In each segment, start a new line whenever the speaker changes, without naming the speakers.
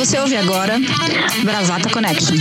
Você ouve agora Bravata Connection.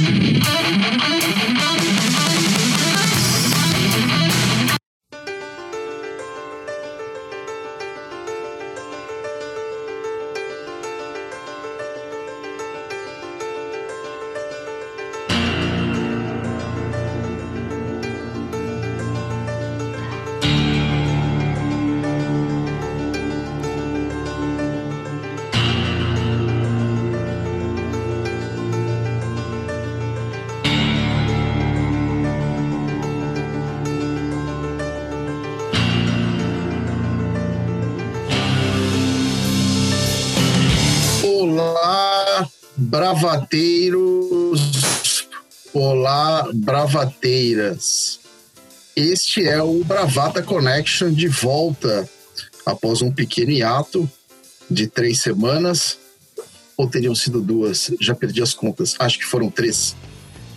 Bravateiros, olá, bravateiras. Este é o Bravata Connection de volta após um pequeno hiato de três semanas. Ou teriam sido duas? Já perdi as contas. Acho que foram três.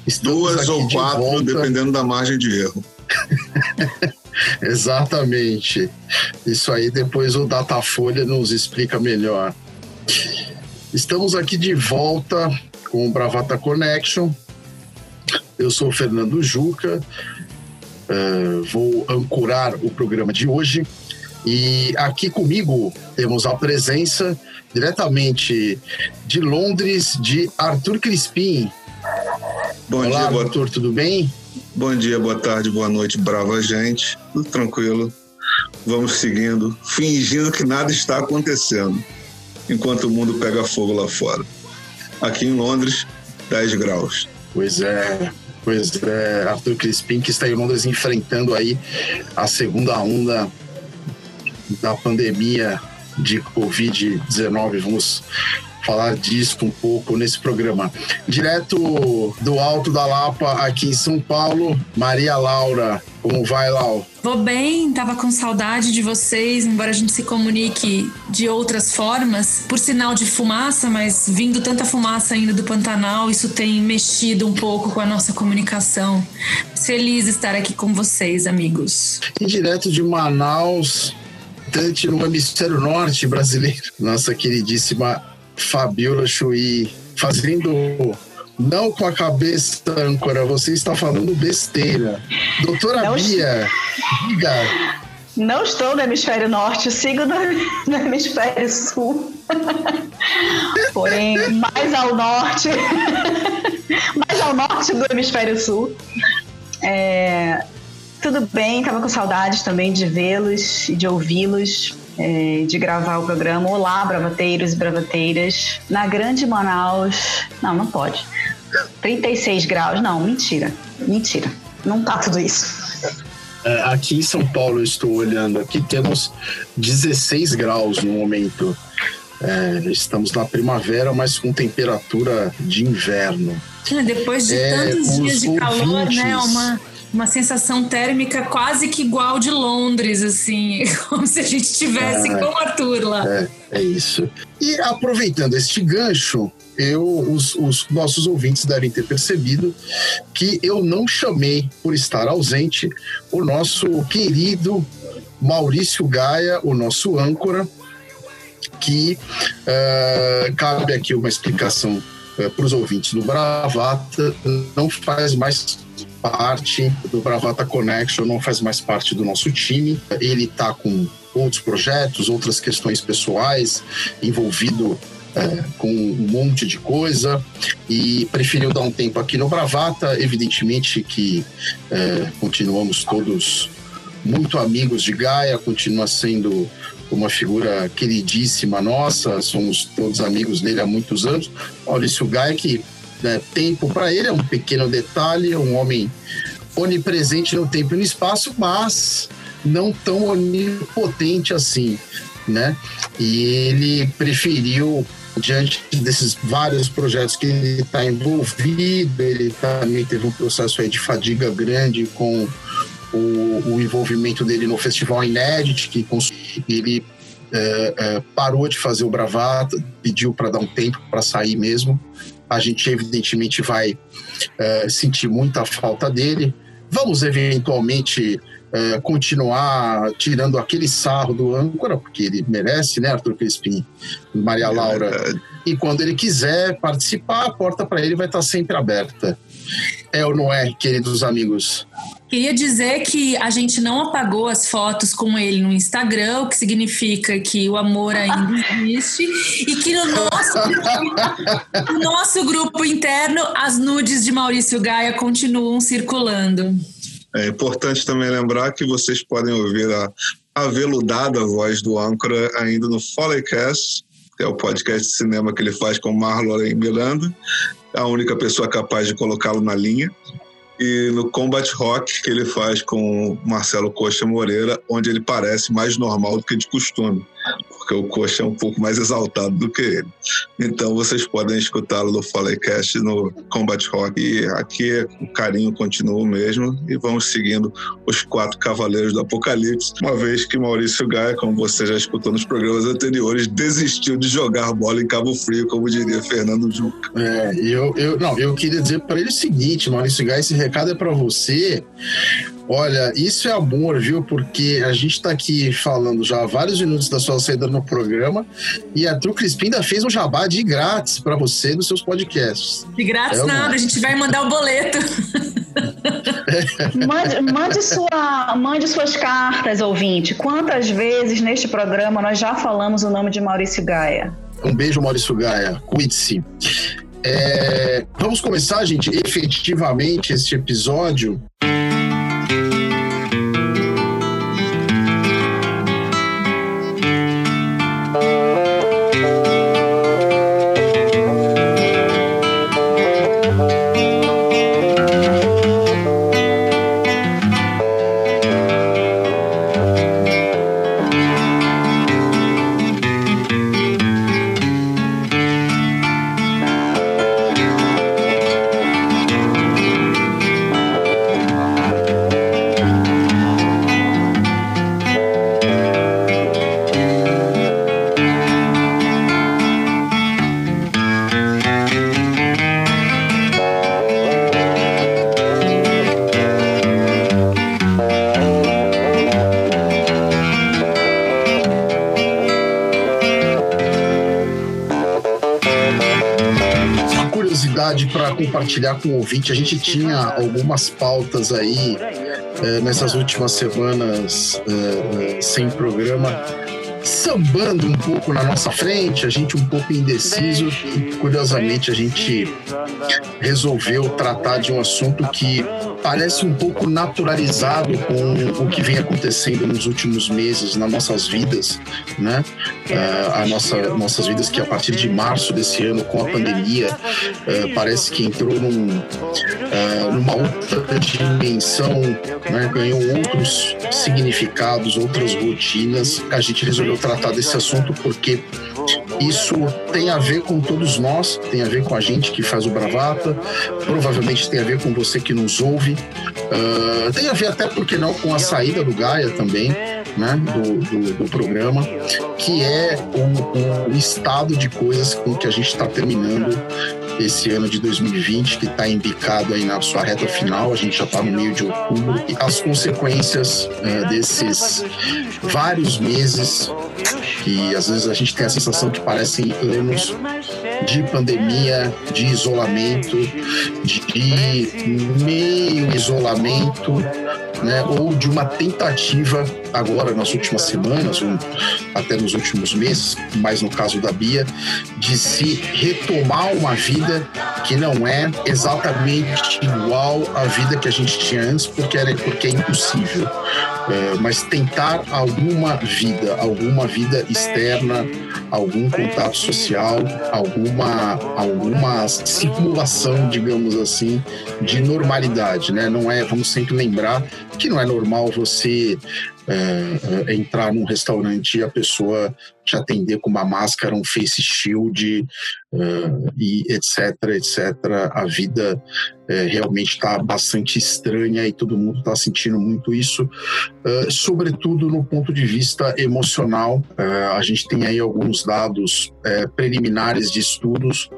Estamos duas ou quatro, volta. dependendo da margem de erro.
Exatamente. Isso aí depois o Datafolha nos explica melhor. Estamos aqui de volta com o Bravata Connection. Eu sou o Fernando Juca, uh, vou ancorar o programa de hoje. E aqui comigo temos a presença diretamente de Londres de Arthur Crispim.
Bom
Olá,
dia, boa...
Arthur, tudo bem?
Bom dia, boa tarde, boa noite, brava gente. Tudo tranquilo. Vamos seguindo, fingindo que nada está acontecendo enquanto o mundo pega fogo lá fora. Aqui em Londres, 10 graus.
Pois é, pois é, Arthur Crispim que está em Londres enfrentando aí a segunda onda da pandemia de Covid-19. Vamos falar disso um pouco nesse programa. Direto do Alto da Lapa, aqui em São Paulo, Maria Laura. Como vai, Lau?
Vou bem, tava com saudade de vocês, embora a gente se comunique de outras formas, por sinal de fumaça, mas vindo tanta fumaça ainda do Pantanal, isso tem mexido um pouco com a nossa comunicação. Feliz estar aqui com vocês, amigos.
E direto de Manaus, no hemisfério norte brasileiro, nossa queridíssima Fabiola Chuí, fazendo não com a cabeça âncora, você está falando besteira. Doutora não Bia, diga.
Não estou no hemisfério norte, sigo no, no hemisfério sul. Porém, mais ao norte, mais ao norte do hemisfério sul. É, tudo bem, estava com saudades também de vê-los e de ouvi-los é, de gravar o programa Olá, bravateiros e bravateiras, na Grande Manaus. Não, não pode. 36 graus, não, mentira. Mentira. Não tá tudo isso.
É, aqui em São Paulo, eu estou olhando aqui, temos 16 graus no momento. É, estamos na primavera, mas com temperatura de inverno.
Depois de é, tantos dias de calor, né? Uma uma sensação térmica quase que igual de Londres, assim, como se a gente estivesse é, com o Arthur lá.
É, é isso. E aproveitando este gancho, eu, os, os, nossos ouvintes devem ter percebido que eu não chamei por estar ausente o nosso querido Maurício Gaia, o nosso âncora, que uh, cabe aqui uma explicação uh, para os ouvintes do Bravata, não faz mais parte do Bravata Connection, não faz mais parte do nosso time. Ele está com outros projetos, outras questões pessoais, envolvido é, com um monte de coisa e preferiu dar um tempo aqui no Bravata. Evidentemente que é, continuamos todos muito amigos de Gaia, continua sendo uma figura queridíssima nossa, somos todos amigos dele há muitos anos. Maurício Gaia, que né, tempo para ele é um pequeno detalhe, um homem onipresente no tempo e no espaço, mas não tão onipotente assim, né? E ele preferiu diante desses vários projetos que ele está envolvido, ele também teve um processo de fadiga grande com o, o envolvimento dele no Festival Inédit, que ele é, é, parou de fazer o bravata, pediu para dar um tempo para sair mesmo a gente evidentemente vai é, sentir muita falta dele. Vamos eventualmente é, continuar tirando aquele sarro do âncora, porque ele merece, né, Arthur Crispim Maria Laura. E quando ele quiser participar, a porta para ele vai estar sempre aberta. É ou não é, queridos amigos?
Queria dizer que a gente não apagou as fotos com ele no Instagram, o que significa que o amor ainda existe e que no nosso, no nosso grupo interno as nudes de Maurício Gaia continuam circulando.
É importante também lembrar que vocês podem ouvir a aveludada voz do âncora ainda no Foleycast, que é o podcast de cinema que ele faz com Marlon Miranda, a única pessoa capaz de colocá-lo na linha. E no Combat Rock que ele faz com Marcelo Coxa Moreira, onde ele parece mais normal do que de costume porque o Coxa é um pouco mais exaltado do que ele. Então vocês podem escutá-lo no Fallecast no Combat Rock. E aqui o carinho continua o mesmo e vamos seguindo os quatro cavaleiros do Apocalipse, uma vez que Maurício Gaia, como você já escutou nos programas anteriores, desistiu de jogar bola em Cabo Frio, como diria Fernando Juca.
É, eu, eu, não, eu queria dizer para ele o seguinte, Maurício Gaia, esse recado é para você Olha, isso é amor, viu? Porque a gente está aqui falando já há vários minutos da sua saída no programa e a Tru Crispim ainda fez um jabá de grátis para você nos seus podcasts.
De grátis é nada, a gente vai mandar o boleto.
mande, mande, sua, mande suas cartas, ouvinte. Quantas vezes neste programa nós já falamos o nome de Maurício Gaia?
Um beijo, Maurício Gaia. Cuide-se. É, vamos começar, gente, efetivamente este episódio compartilhar com o ouvinte. A gente tinha algumas pautas aí é, nessas últimas semanas é, sem programa, sambando um pouco na nossa frente, a gente um pouco indeciso. E, curiosamente, a gente resolveu tratar de um assunto que parece um pouco naturalizado com o que vem acontecendo nos últimos meses nas nossas vidas, né? Uh, a nossa, nossas vidas que a partir de março desse ano, com a pandemia, uh, parece que entrou num, uh, numa outra dimensão, né? ganhou outros significados, outras rotinas. A gente resolveu tratar desse assunto porque isso tem a ver com todos nós, tem a ver com a gente que faz o Bravata, provavelmente tem a ver com você que nos ouve, uh, tem a ver até, porque não, com a saída do Gaia também, né, do, do, do programa, que é o, o, estado de coisas com que a gente está terminando esse ano de 2020, que está embicado aí na sua reta final, a gente já está no meio de outubro, e as consequências uh, desses vários meses que às vezes a gente tem a sensação que parecem anos de pandemia, de isolamento, de meio isolamento, né, ou de uma tentativa agora nas últimas semanas, ou até nos últimos meses, mais no caso da Bia, de se retomar uma vida que não é exatamente igual à vida que a gente tinha antes, porque, era, porque é impossível. É, mas tentar alguma vida, alguma vida externa, algum contato social, alguma, alguma simulação, digamos assim, de normalidade, né? Não é, vamos sempre lembrar que não é normal você é, é, entrar num restaurante e a pessoa te atender com uma máscara, um face shield é, e etc, etc. A vida é, realmente está bastante estranha e todo mundo está sentindo muito isso. uh, sobretudo no ponto de vista emocional. Uh, a gente tem aí alguns dados uh, preliminares de estudos,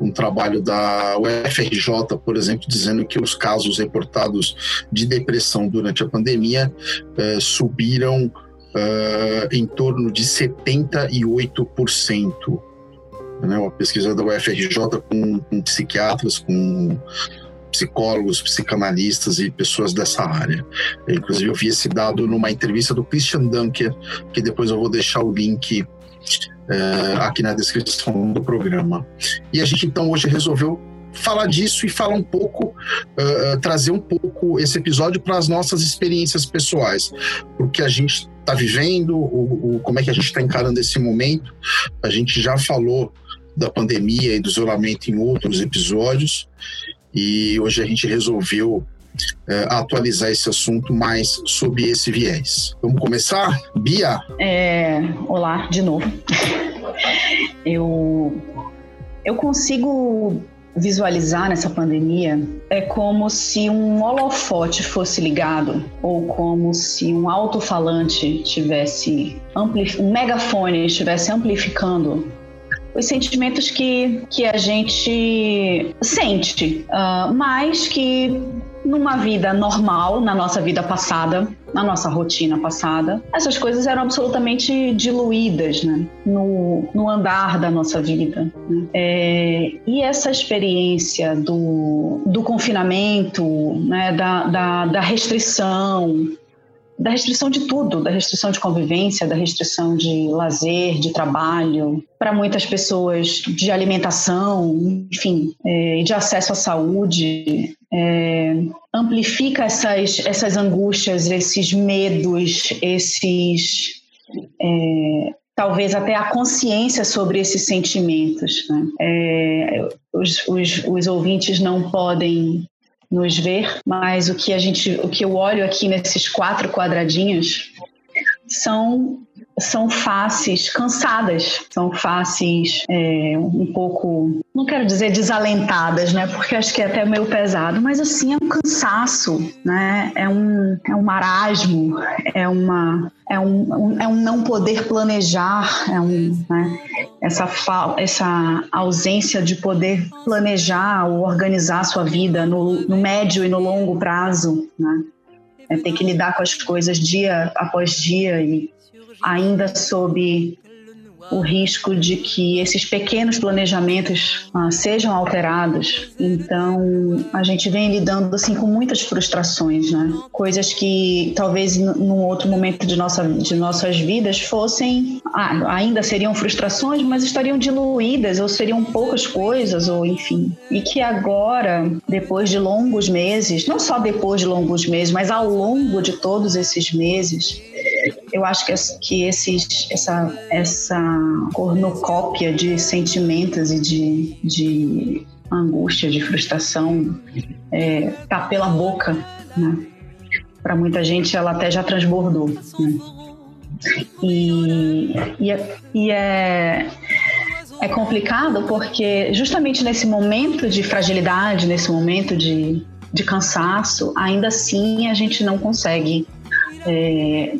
um trabalho da UFRJ, por exemplo, dizendo que os casos reportados de depressão durante a pandemia subiram em torno de 78%. Né, uma pesquisa da UFRJ com, com psiquiatras, com psicólogos, psicanalistas e pessoas dessa área. Inclusive, eu vi esse dado numa entrevista do Christian Dunker, que depois eu vou deixar o link é, aqui na descrição do programa. E a gente então hoje resolveu falar disso e falar um pouco, uh, trazer um pouco esse episódio para as nossas experiências pessoais, porque a gente está vivendo, o, o, como é que a gente está encarando esse momento. A gente já falou da pandemia e do isolamento em outros episódios e hoje a gente resolveu é, atualizar esse assunto mais sob esse viés. Vamos começar? Bia?
É, olá, de novo. Eu, eu consigo visualizar nessa pandemia é como se um holofote fosse ligado ou como se um alto-falante tivesse um megafone estivesse amplificando os sentimentos que, que a gente sente, uh, mas que numa vida normal, na nossa vida passada, na nossa rotina passada, essas coisas eram absolutamente diluídas né? no, no andar da nossa vida. Né? É, e essa experiência do, do confinamento, né? da, da, da restrição, da restrição de tudo, da restrição de convivência, da restrição de lazer, de trabalho, para muitas pessoas de alimentação, enfim, é, de acesso à saúde, é, amplifica essas, essas angústias, esses medos, esses é, talvez até a consciência sobre esses sentimentos. Né? É, os, os, os, ouvintes não podem nos ver, mas o que a gente, o que eu olho aqui nesses quatro quadradinhos são são faces cansadas, são faces é, um pouco, não quero dizer desalentadas, né? Porque acho que é até meio pesado, mas assim é um cansaço, né? É um, é um marasmo, é uma é um, é um não poder planejar, é um né? essa essa ausência de poder planejar ou organizar sua vida no, no médio e no longo prazo, né? É ter que lidar com as coisas dia após dia e ainda sob o risco de que esses pequenos planejamentos ah, sejam alterados. Então, a gente vem lidando assim com muitas frustrações, né? Coisas que talvez num outro momento de, nossa, de nossas vidas fossem ah, ainda seriam frustrações, mas estariam diluídas ou seriam poucas coisas ou enfim. E que agora, depois de longos meses, não só depois de longos meses, mas ao longo de todos esses meses, eu acho que, que esses, essa, essa cornucópia de sentimentos e de, de angústia, de frustração, é, tá pela boca, né? Para muita gente, ela até já transbordou. Né? E, e, é, e é, é complicado porque justamente nesse momento de fragilidade, nesse momento de, de cansaço, ainda assim a gente não consegue é,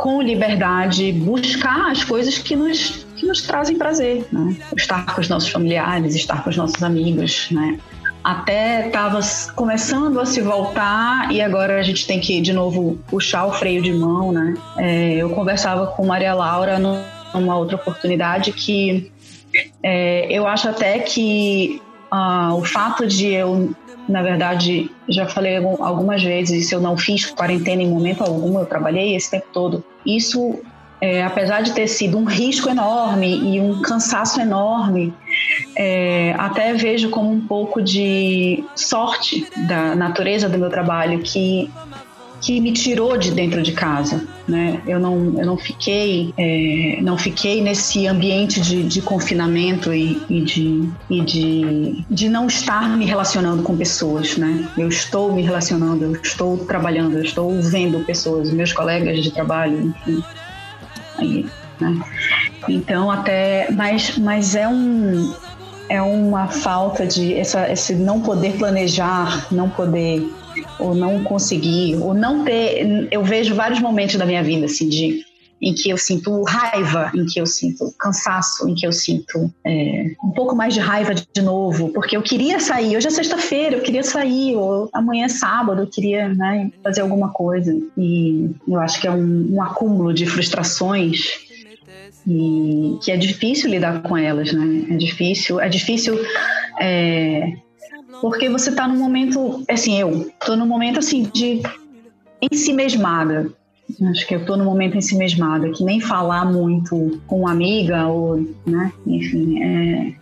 com liberdade, buscar as coisas que nos, que nos trazem prazer, né? Estar com os nossos familiares, estar com os nossos amigos, né? Até estava começando a se voltar e agora a gente tem que de novo puxar o freio de mão, né? É, eu conversava com Maria Laura numa outra oportunidade que é, eu acho até que ah, o fato de eu na verdade, já falei algumas vezes, eu não fiz quarentena em momento algum, eu trabalhei esse tempo todo. Isso, é, apesar de ter sido um risco enorme e um cansaço enorme, é, até vejo como um pouco de sorte da natureza do meu trabalho que que me tirou de dentro de casa, né? Eu não, eu não fiquei, é, não fiquei nesse ambiente de, de confinamento e, e, de, e de, de não estar me relacionando com pessoas, né? Eu estou me relacionando, eu estou trabalhando, eu estou vendo pessoas, meus colegas de trabalho, enfim. Aí, né? Então até, mas, mas é um é uma falta de essa, esse não poder planejar, não poder ou não conseguir, ou não ter. Eu vejo vários momentos da minha vida, assim, de em que eu sinto raiva, em que eu sinto cansaço, em que eu sinto é, um pouco mais de raiva de novo, porque eu queria sair. Hoje é sexta-feira, eu queria sair, ou amanhã é sábado, eu queria né, fazer alguma coisa. E eu acho que é um, um acúmulo de frustrações e que é difícil lidar com elas, né? É difícil, é difícil é, porque você está num momento, assim, eu estou num momento assim de ensimesmada. Acho que eu estou num momento ensimesmada, que nem falar muito com uma amiga ou, né, enfim, é,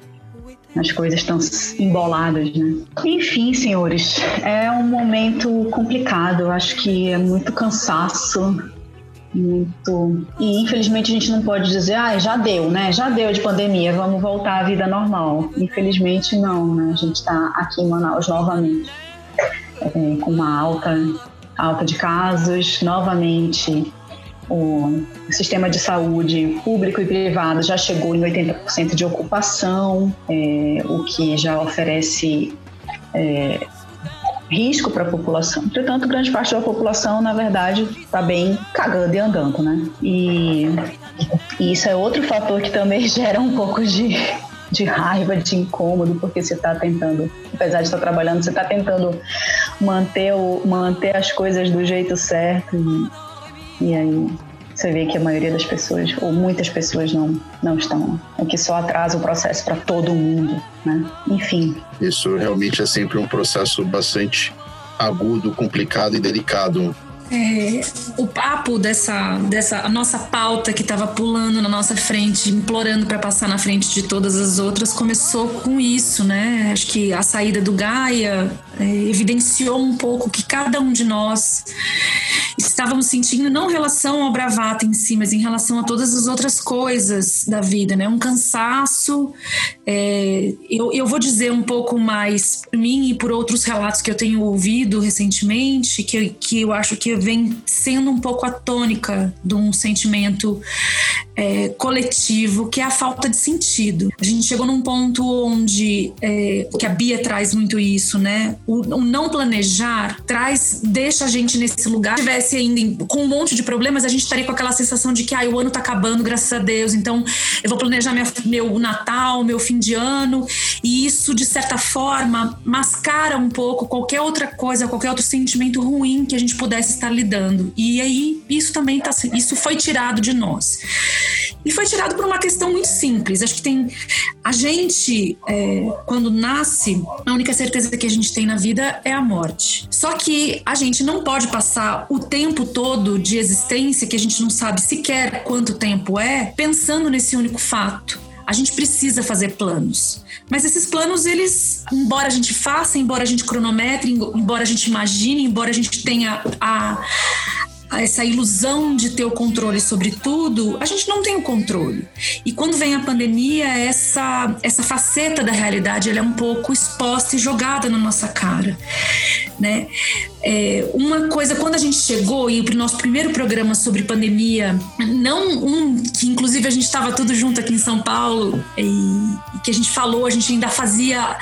as coisas estão emboladas, né? Enfim, senhores, é um momento complicado. Acho que é muito cansaço, muito. E infelizmente a gente não pode dizer, ah, já deu, né? Já deu de pandemia, vamos voltar à vida normal. Infelizmente não, né? A gente está aqui em Manaus novamente é, com uma alta, alta de casos, novamente o sistema de saúde público e privado já chegou em 80% de ocupação, é, o que já oferece é, risco para a população. Entretanto, grande parte da população, na verdade, está bem cagando e andando, né? E, e, isso é outro fator que também gera um pouco de, de raiva, de incômodo, porque você está tentando, apesar de estar trabalhando, você está tentando manter, o, manter as coisas do jeito certo. E, e aí você vê que a maioria das pessoas, ou muitas pessoas, não, não estão. O que só atrasa o processo para todo mundo, né? Enfim.
Isso realmente é sempre um processo bastante agudo, complicado e delicado
é, o papo dessa, dessa nossa pauta que estava pulando na nossa frente, implorando para passar na frente de todas as outras, começou com isso, né? Acho que a saída do Gaia é, evidenciou um pouco que cada um de nós estávamos sentindo não em relação ao bravata em si, mas em relação a todas as outras coisas da vida, né? Um cansaço. É, eu, eu vou dizer um pouco mais por mim e por outros relatos que eu tenho ouvido recentemente, que, que eu acho que vem sendo um pouco a tônica de um sentimento é, coletivo, que é a falta de sentido. A gente chegou num ponto onde, é, que a Bia traz muito isso, né? O, o, não planejar traz, deixa a gente nesse lugar. Se tivesse ainda com um monte de problemas, a gente estaria com aquela sensação de que ah, o ano tá acabando, graças a Deus, então eu vou planejar minha, meu Natal, meu fim de ano, e isso, de certa forma, mascara um pouco qualquer outra coisa, qualquer outro sentimento ruim que a gente pudesse estar lidando. E aí, isso também tá, isso foi tirado de nós. E foi tirado por uma questão muito simples. Acho que tem. A gente, é, quando nasce, a única certeza que a gente tem na vida é a morte. Só que a gente não pode passar o tempo todo de existência, que a gente não sabe sequer quanto tempo é, pensando nesse único fato. A gente precisa fazer planos. Mas esses planos, eles, embora a gente faça, embora a gente cronometre, embora a gente imagine, embora a gente tenha a, essa ilusão de ter o controle sobre tudo, a gente não tem o controle. E quando vem a pandemia, essa, essa faceta da realidade ela é um pouco exposta e jogada na nossa cara. Né? É, uma coisa, quando a gente chegou e o nosso primeiro programa sobre pandemia, não um que inclusive a gente estava tudo junto aqui em São Paulo e, e que a gente falou, a gente ainda fazia,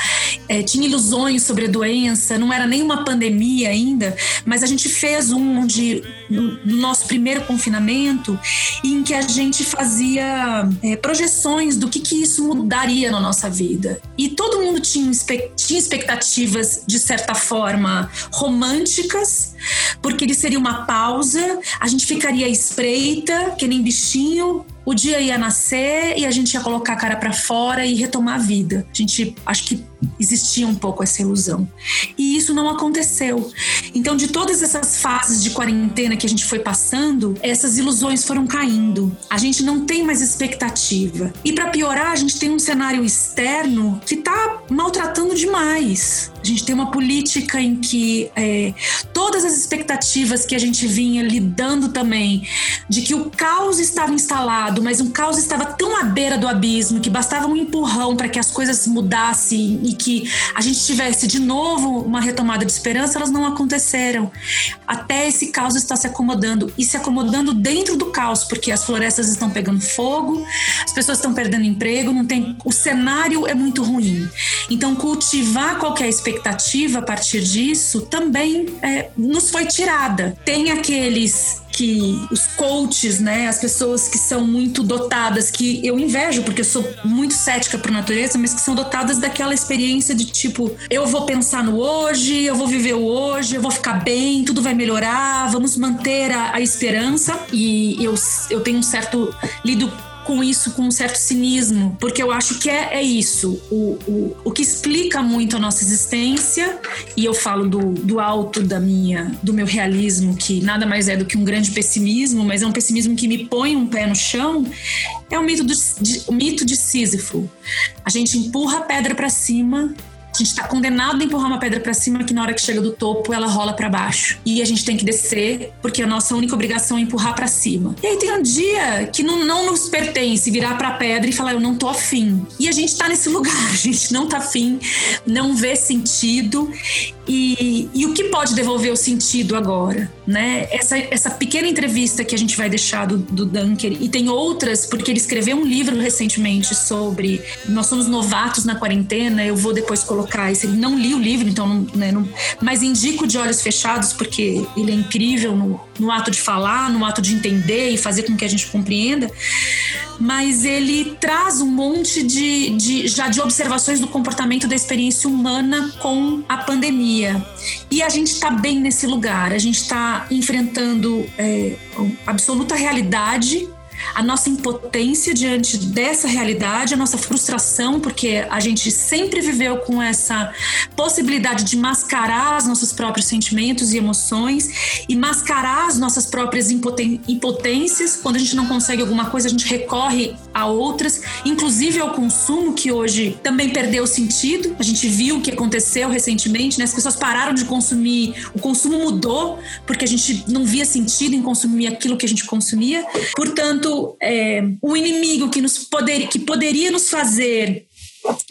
é, tinha ilusões sobre a doença, não era nem uma pandemia ainda, mas a gente fez um onde no, no nosso primeiro confinamento em que a gente fazia é, projeções do que, que isso mudaria na nossa vida. E todo mundo tinha, tinha expectativas, de certa forma, românticas, porque ele seria uma pausa, a gente ficaria espreita, que nem bichinho, o dia ia nascer e a gente ia colocar a cara para fora e retomar a vida. A gente acho que existia um pouco essa ilusão. E isso não aconteceu. Então, de todas essas fases de quarentena que a gente foi passando, essas ilusões foram caindo. A gente não tem mais expectativa. E para piorar, a gente tem um cenário externo que está maltratando demais. A gente tem uma política em que é, todas as expectativas que a gente vinha lidando também, de que o caos estava instalado, mas um caos estava tão à beira do abismo que bastava um empurrão para que as coisas mudassem e que a gente tivesse de novo uma retomada de esperança, elas não aconteceram. Até esse caos está se acomodando e se acomodando dentro do caos, porque as florestas estão pegando fogo, as pessoas estão perdendo emprego, não tem, o cenário é muito ruim. Então, cultivar qualquer expectativa a partir disso também é, nos foi tirada. Tem aqueles que os coaches, né, as pessoas que são muito dotadas, que eu invejo porque eu sou muito cética por natureza, mas que são dotadas daquela experiência de tipo, eu vou pensar no hoje, eu vou viver o hoje, eu vou ficar bem, tudo vai melhorar, vamos manter a, a esperança. E eu, eu tenho um certo lido com isso com um certo cinismo, porque eu acho que é, é isso. O, o, o que explica muito a nossa existência, e eu falo do, do alto da minha, do meu realismo, que nada mais é do que um grande pessimismo, mas é um pessimismo que me põe um pé no chão, é o mito, do, de, o mito de Sísifo. A gente empurra a pedra para cima a gente está condenado a empurrar uma pedra para cima que na hora que chega do topo ela rola para baixo. E a gente tem que descer porque a nossa única obrigação é empurrar para cima. E aí tem um dia que não, não nos pertence virar para a pedra e falar eu não tô afim. E a gente está nesse lugar, a gente não tá afim, não vê sentido e, e, o que pode devolver o sentido agora, né? Essa, essa pequena entrevista que a gente vai deixar do, do Dunker, e tem outras, porque ele escreveu um livro recentemente sobre nós somos novatos na quarentena, eu vou depois colocar esse. Não li o livro, então, não, né, não, mas indico de olhos fechados, porque ele é incrível no, no ato de falar, no ato de entender e fazer com que a gente compreenda. Mas ele traz um monte de, de já de observações do comportamento da experiência humana com a pandemia. E a gente está bem nesse lugar, a gente está enfrentando é, absoluta realidade a nossa impotência diante dessa realidade, a nossa frustração, porque a gente sempre viveu com essa possibilidade de mascarar os nossos próprios sentimentos e emoções e mascarar as nossas próprias impotências. Quando a gente não consegue alguma coisa, a gente recorre a outras, inclusive ao consumo, que hoje também perdeu sentido. A gente viu o que aconteceu recentemente, né? as pessoas pararam de consumir, o consumo mudou, porque a gente não via sentido em consumir aquilo que a gente consumia. Portanto, enquanto é, o inimigo que, nos poder, que poderia nos fazer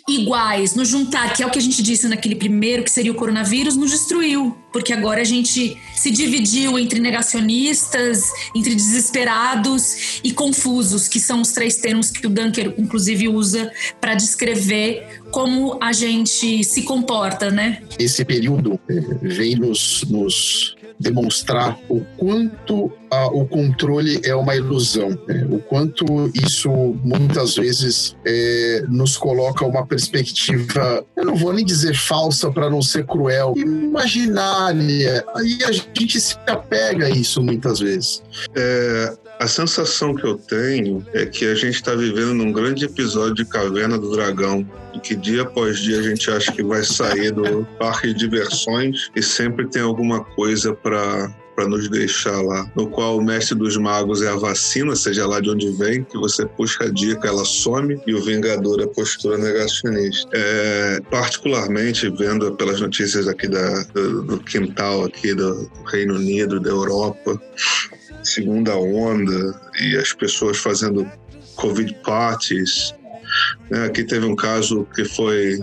iguais, nos juntar, que é o que a gente disse naquele primeiro, que seria o coronavírus, nos destruiu. Porque agora a gente se dividiu entre negacionistas, entre desesperados e confusos, que são os três termos que o Dunker, inclusive, usa para descrever como a gente se comporta, né?
Esse período eh, vem nos, nos demonstrar o quanto a, o controle é uma ilusão, né? o quanto isso muitas vezes é, nos coloca uma perspectiva, eu não vou nem dizer falsa para não ser cruel, imaginária. Aí a gente se apega a isso muitas vezes.
É, a sensação que eu tenho é que a gente está vivendo num grande episódio de Caverna do Dragão, e que dia após dia a gente acha que vai sair do parque de diversões e sempre tem alguma coisa para para nos deixar lá, no qual o mestre dos magos é a vacina, seja lá de onde vem, que você puxa a dica, ela some, e o Vingador é a postura negacionista. É, particularmente, vendo pelas notícias aqui da, do, do quintal aqui do Reino Unido, da Europa, segunda onda e as pessoas fazendo Covid parties. Né? Aqui teve um caso que foi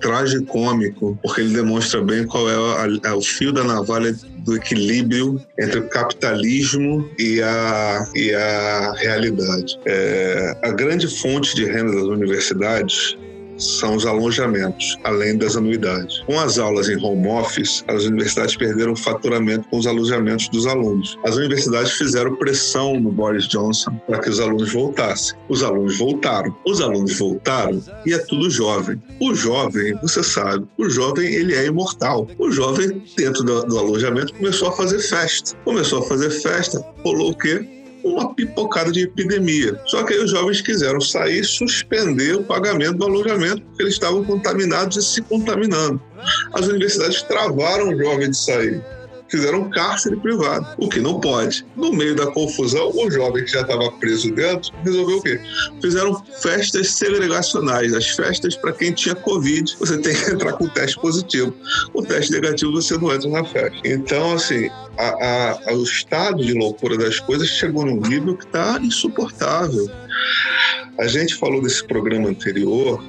tragicômico, porque ele demonstra bem qual é a, a, o fio da navalha do equilíbrio entre o capitalismo e a, e a realidade. É, a grande fonte de renda das universidades são os alojamentos, além das anuidades. Com as aulas em home office, as universidades perderam faturamento com os alojamentos dos alunos. As universidades fizeram pressão no Boris Johnson para que os alunos voltassem. Os alunos voltaram. Os alunos voltaram e é tudo jovem. O jovem, você sabe, o jovem ele é imortal. O jovem, dentro do, do alojamento, começou a fazer festa. Começou a fazer festa, rolou o quê? Uma pipocada de epidemia. Só que aí os jovens quiseram sair suspender o pagamento do alojamento porque eles estavam contaminados e se contaminando. As universidades travaram o jovem de sair fizeram cárcere privado, o que não pode. No meio da confusão, o jovem que já estava preso dentro resolveu o quê? Fizeram festas segregacionais. As festas para quem tinha Covid, você tem que entrar com teste positivo. O teste negativo você não entra na festa. Então, assim, a, a, o estado de loucura das coisas chegou num nível que está insuportável. A gente falou desse programa anterior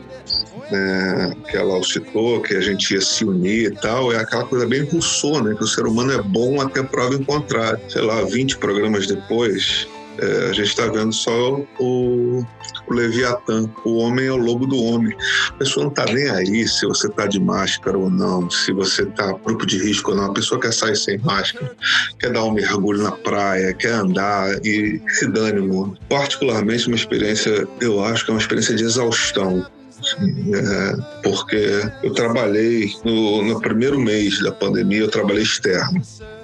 né, que ela citou, que a gente ia se unir e tal, é aquela coisa bem Rousseau, né, que o ser humano é bom até prova em contrário. Sei lá, 20 programas depois, É, a gente está vendo só o, o Leviatã. O homem é o lobo do homem. A pessoa não está nem aí se você está de máscara ou não, se você está grupo de risco ou não. A pessoa quer sair sem máscara, quer dar um mergulho na praia, quer andar e se dane o mundo. Particularmente, uma experiência, eu acho que é uma experiência de exaustão. É, porque eu trabalhei no, no primeiro mês da pandemia, eu trabalhei externo.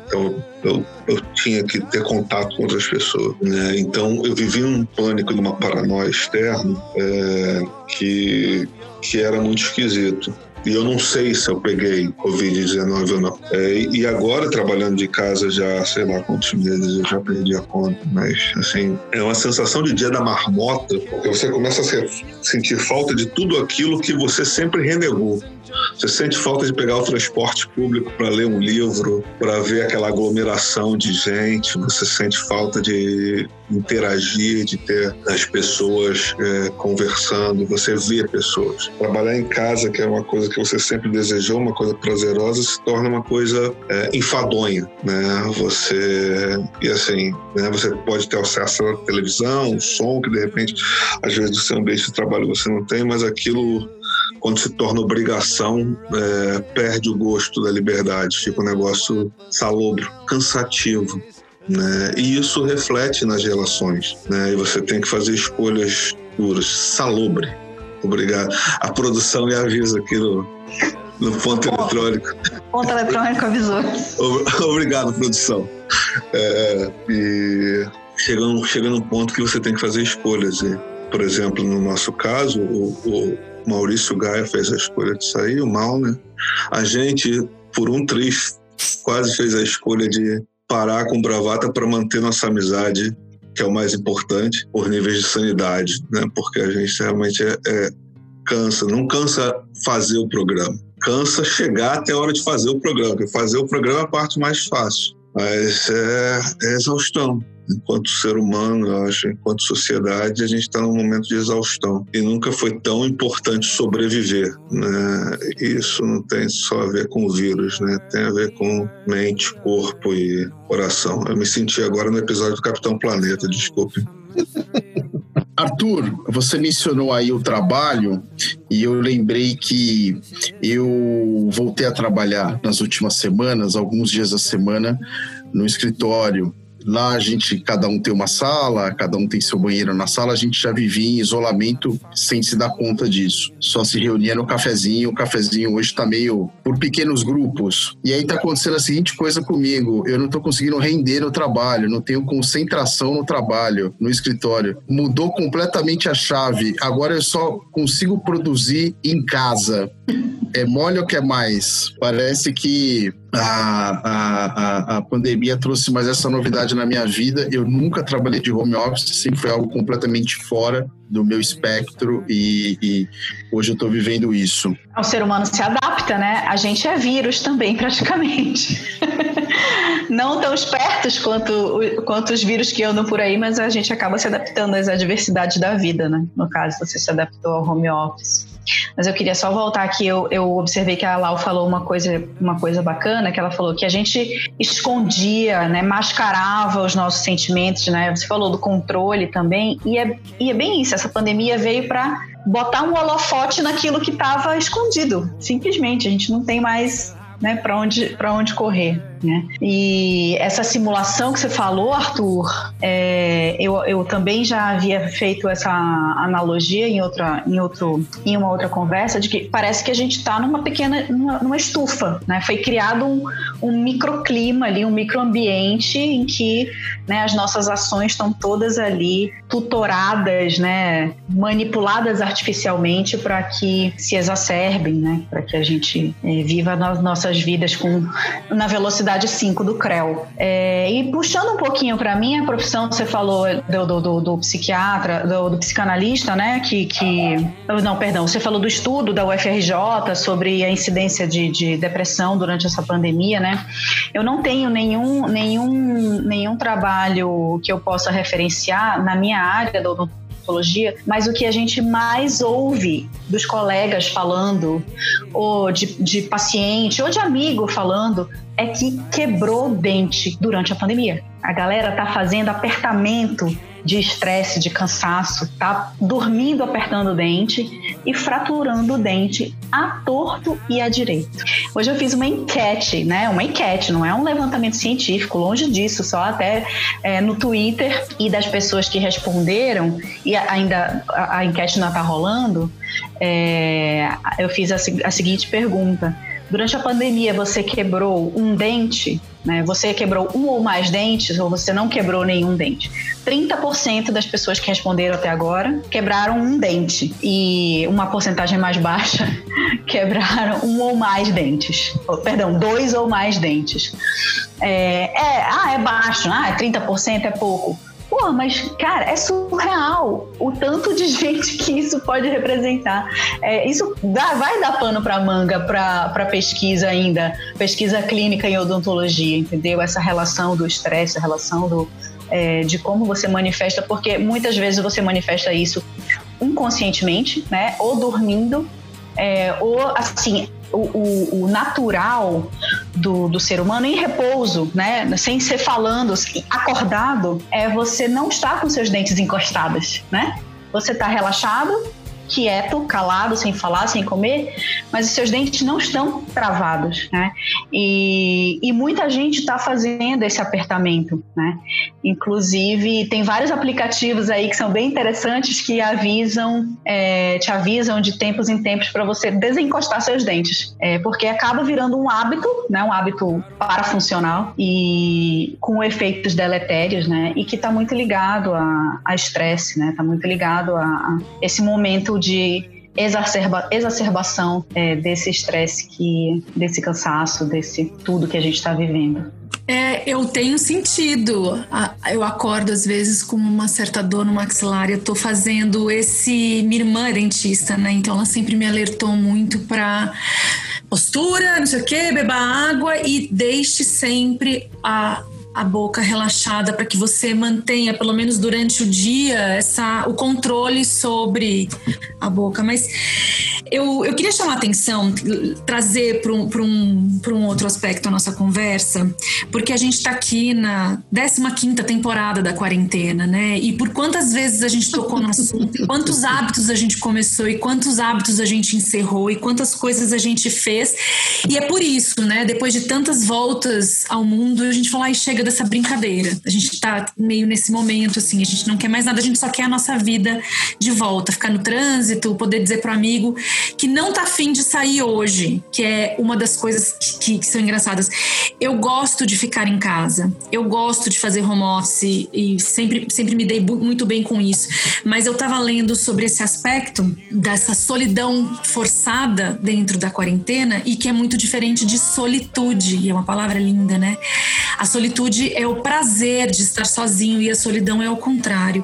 Então, eu, eu tinha que ter contato com outras pessoas. Né? Então, eu vivi um pânico uma paranoia externa é, que, que era muito esquisito. E eu não sei se eu peguei Covid-19 ou não. É, e agora, trabalhando de casa já, sei lá quantos meses, eu já perdi a conta. Mas, assim, é uma sensação de dia da marmota, porque você começa a sentir falta de tudo aquilo que você sempre renegou. Você sente falta de pegar o transporte público para ler um livro, para ver aquela aglomeração de gente, você sente falta de interagir, de ter as pessoas é, conversando, você vê pessoas. Trabalhar em casa, que é uma coisa que você sempre desejou, uma coisa prazerosa, se torna uma coisa é, enfadonha, né? Você e assim, né? Você pode ter acesso à televisão, som que de repente às vezes do seu ambiente de trabalho você não tem, mas aquilo quando se torna obrigação, é, perde o gosto da liberdade, fica um negócio salobro, cansativo. Né? E isso reflete nas relações. Né? E você tem que fazer escolhas duras. Salobre. Obrigado. A produção me avisa aqui no, no ponto eletrônico.
Ponto eletrônico avisou.
Obrigado, produção. É, e chega, chega num ponto que você tem que fazer escolhas. E, por exemplo, no nosso caso, o, o Maurício Gaia fez a escolha de sair, o mal, né? A gente, por um triz, quase fez a escolha de parar com bravata para manter nossa amizade, que é o mais importante, por níveis de sanidade, né? Porque a gente realmente é, é cansa, não cansa fazer o programa, cansa chegar até a hora de fazer o programa, porque fazer o programa é a parte mais fácil, mas é, é exaustão enquanto ser humano, eu acho, enquanto sociedade, a gente está num momento de exaustão. E nunca foi tão importante sobreviver. Né? Isso não tem só a ver com o vírus, né? tem a ver com mente, corpo e coração. Eu me senti agora no episódio do Capitão Planeta, desculpe.
Arthur, você mencionou aí o trabalho e eu lembrei que eu voltei a trabalhar nas últimas semanas, alguns dias da semana, no escritório Lá a gente, cada um tem uma sala, cada um tem seu banheiro na sala, a gente já vivia em isolamento sem se dar conta disso. Só se reunia no cafezinho, o cafezinho hoje está meio por pequenos grupos. E aí tá acontecendo a seguinte coisa comigo, eu não tô conseguindo render no trabalho, não tenho concentração no trabalho, no escritório. Mudou completamente a chave. Agora eu só consigo produzir em casa. É mole ou quer mais? Parece que a, a, a, pandemia trouxe mais essa novidade na minha vida. Eu nunca trabalhei de home office, sempre foi algo completamente fora do meu espectro e, e hoje eu estou vivendo isso.
O ser humano se adapta, né? A gente é vírus também, praticamente. Não tão espertos quanto, quanto os vírus que andam por aí, mas a gente acaba se adaptando às adversidades da vida, né? No caso, você se adaptou ao home office. Mas eu queria só voltar aqui, eu, eu observei que a Lau falou uma coisa, uma coisa bacana, que ela falou que a gente escondia, né, mascarava os nossos sentimentos, né? Você falou do controle também, e é, e é bem isso, essa pandemia veio para botar um holofote naquilo que estava escondido, simplesmente. A gente não tem mais né, para onde, onde correr. Né? E essa simulação que você falou, Arthur, é, eu, eu também já havia feito essa analogia em outra, em outro, em uma outra conversa de que parece que a gente está numa pequena, numa, numa, estufa, né? Foi criado um, um microclima ali, um microambiente em que né, as nossas ações estão todas ali tutoradas, né, manipuladas artificialmente para que se exacerbem, né, para que a gente é, viva nas nossas vidas com na velocidade velocidade 5 do CREL. É, e puxando um pouquinho para mim, a profissão que você falou do, do, do, do psiquiatra, do, do, psicanalista, né? Que, que. Não, perdão, você falou do estudo da UFRJ sobre a incidência de, de depressão durante essa pandemia, né? Eu não tenho nenhum, nenhum, nenhum trabalho que eu possa referenciar na minha área do, psicologia, mas o que a gente mais ouve dos colegas falando, ou de, de paciente, ou de amigo falando, é que quebrou dente durante a pandemia. A galera tá fazendo apertamento de estresse, de cansaço, tá dormindo apertando o dente e fraturando o dente a torto e a direito. Hoje eu fiz uma enquete, né? Uma enquete, não é um levantamento científico, longe disso, só até é, no Twitter e das pessoas que responderam, e ainda a, a enquete não está rolando, é, eu fiz a, a seguinte pergunta. Durante a pandemia, você quebrou um dente? Né? Você quebrou um ou mais dentes ou você não quebrou nenhum dente? 30% das pessoas que responderam até agora quebraram um dente e uma porcentagem mais baixa quebraram um ou mais dentes. Oh, perdão, dois ou mais dentes. É, é, ah, é baixo, ah, 30% é pouco. Pô, mas, cara, é surreal o tanto de gente que isso pode representar. É, isso dá, vai dar pano para manga para pesquisa ainda, pesquisa clínica em odontologia, entendeu? Essa relação do estresse, a relação do, é, de como você manifesta, porque muitas vezes você manifesta isso inconscientemente, né? Ou dormindo, é, ou assim, o, o, natural do, do ser humano em repouso, né? Sem ser falando, acordado, é você não estar com seus dentes encostados, né? Você está relaxado, quieto, calado, sem falar, sem comer, mas os seus dentes não estão travados, né? E, e muita gente está fazendo esse apertamento, né? Inclusive, tem vários aplicativos aí que são bem interessantes que avisam, é, te avisam de tempos em tempos para você desencostar seus dentes, é, porque acaba virando um hábito, né? Um hábito parafuncional e com efeitos deletérios, né? E que está muito ligado a estresse, né? Está muito ligado a, a esse momento de exacerba, exacerbação é, desse estresse que desse cansaço desse tudo que a gente está vivendo
é, eu tenho sentido. Eu acordo às vezes com uma certa dor no maxilar. Eu tô fazendo esse. Minha irmã é dentista, né? Então ela sempre me alertou muito para postura, não sei o quê, beba água e deixe sempre a a boca relaxada para que você mantenha, pelo menos durante o dia, essa, o controle sobre a boca. Mas eu, eu queria chamar a atenção, trazer para um, um, um outro aspecto a nossa conversa, porque a gente está aqui na 15 temporada da quarentena, né? E por quantas vezes a gente tocou no assunto, quantos hábitos a gente começou e quantos hábitos a gente encerrou e quantas coisas a gente fez. E é por isso, né? Depois de tantas voltas ao mundo, a gente fala, ai, chega dessa brincadeira. A gente tá meio nesse momento, assim, a gente não quer mais nada, a gente só quer a nossa vida de volta, ficar no trânsito, poder dizer pro amigo que não tá afim de sair hoje, que é uma das coisas que, que são engraçadas. Eu gosto de ficar em casa, eu gosto de fazer home office e sempre, sempre me dei muito bem com isso, mas eu tava lendo sobre esse aspecto dessa solidão forçada dentro da quarentena e que é muito diferente de solitude, e é uma palavra linda, né? A solitude solitude é o prazer de estar sozinho e a solidão é o contrário.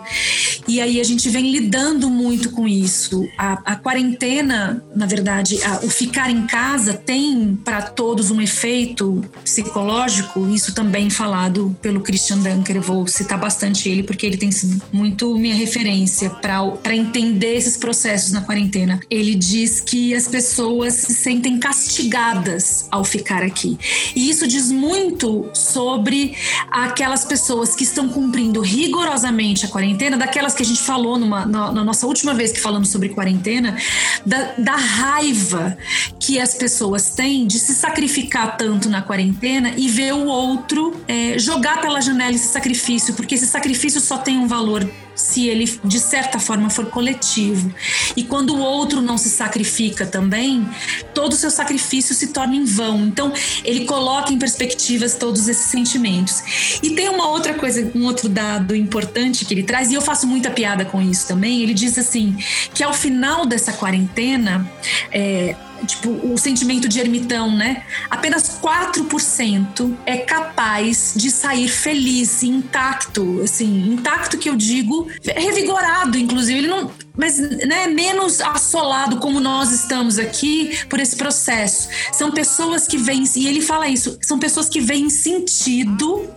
E aí a gente vem lidando muito com isso. A, a quarentena, na verdade, a, o ficar em casa tem para todos um efeito psicológico, isso também falado pelo Christian Dunker. Eu vou citar bastante ele porque ele tem sido muito minha referência para entender esses processos na quarentena. Ele diz que as pessoas se sentem castigadas ao ficar aqui. E isso diz muito sobre aquelas pessoas que estão cumprindo rigorosamente a quarentena, daquelas que a gente falou numa, na, na nossa última vez que falamos sobre quarentena, da, da raiva que as pessoas têm de se sacrificar tanto na quarentena e ver o outro é, jogar pela janela esse sacrifício, porque esse sacrifício só tem um valor se ele de certa forma for coletivo. E quando o outro não se sacrifica também, todo o seu sacrifício se torna em vão. Então, ele coloca em perspectivas todos esses sentimentos. E tem uma outra coisa, um outro dado importante que ele traz, e eu faço muita piada com isso também. Ele diz assim: que ao final dessa quarentena, é, tipo, o sentimento de ermitão, né? Apenas 4% é capaz de sair feliz, intacto, assim, intacto que eu digo, revigorado, inclusive. Ele não mas né, menos assolado como nós estamos aqui por esse processo. São pessoas que vêm, e ele fala isso, são pessoas que veem sentido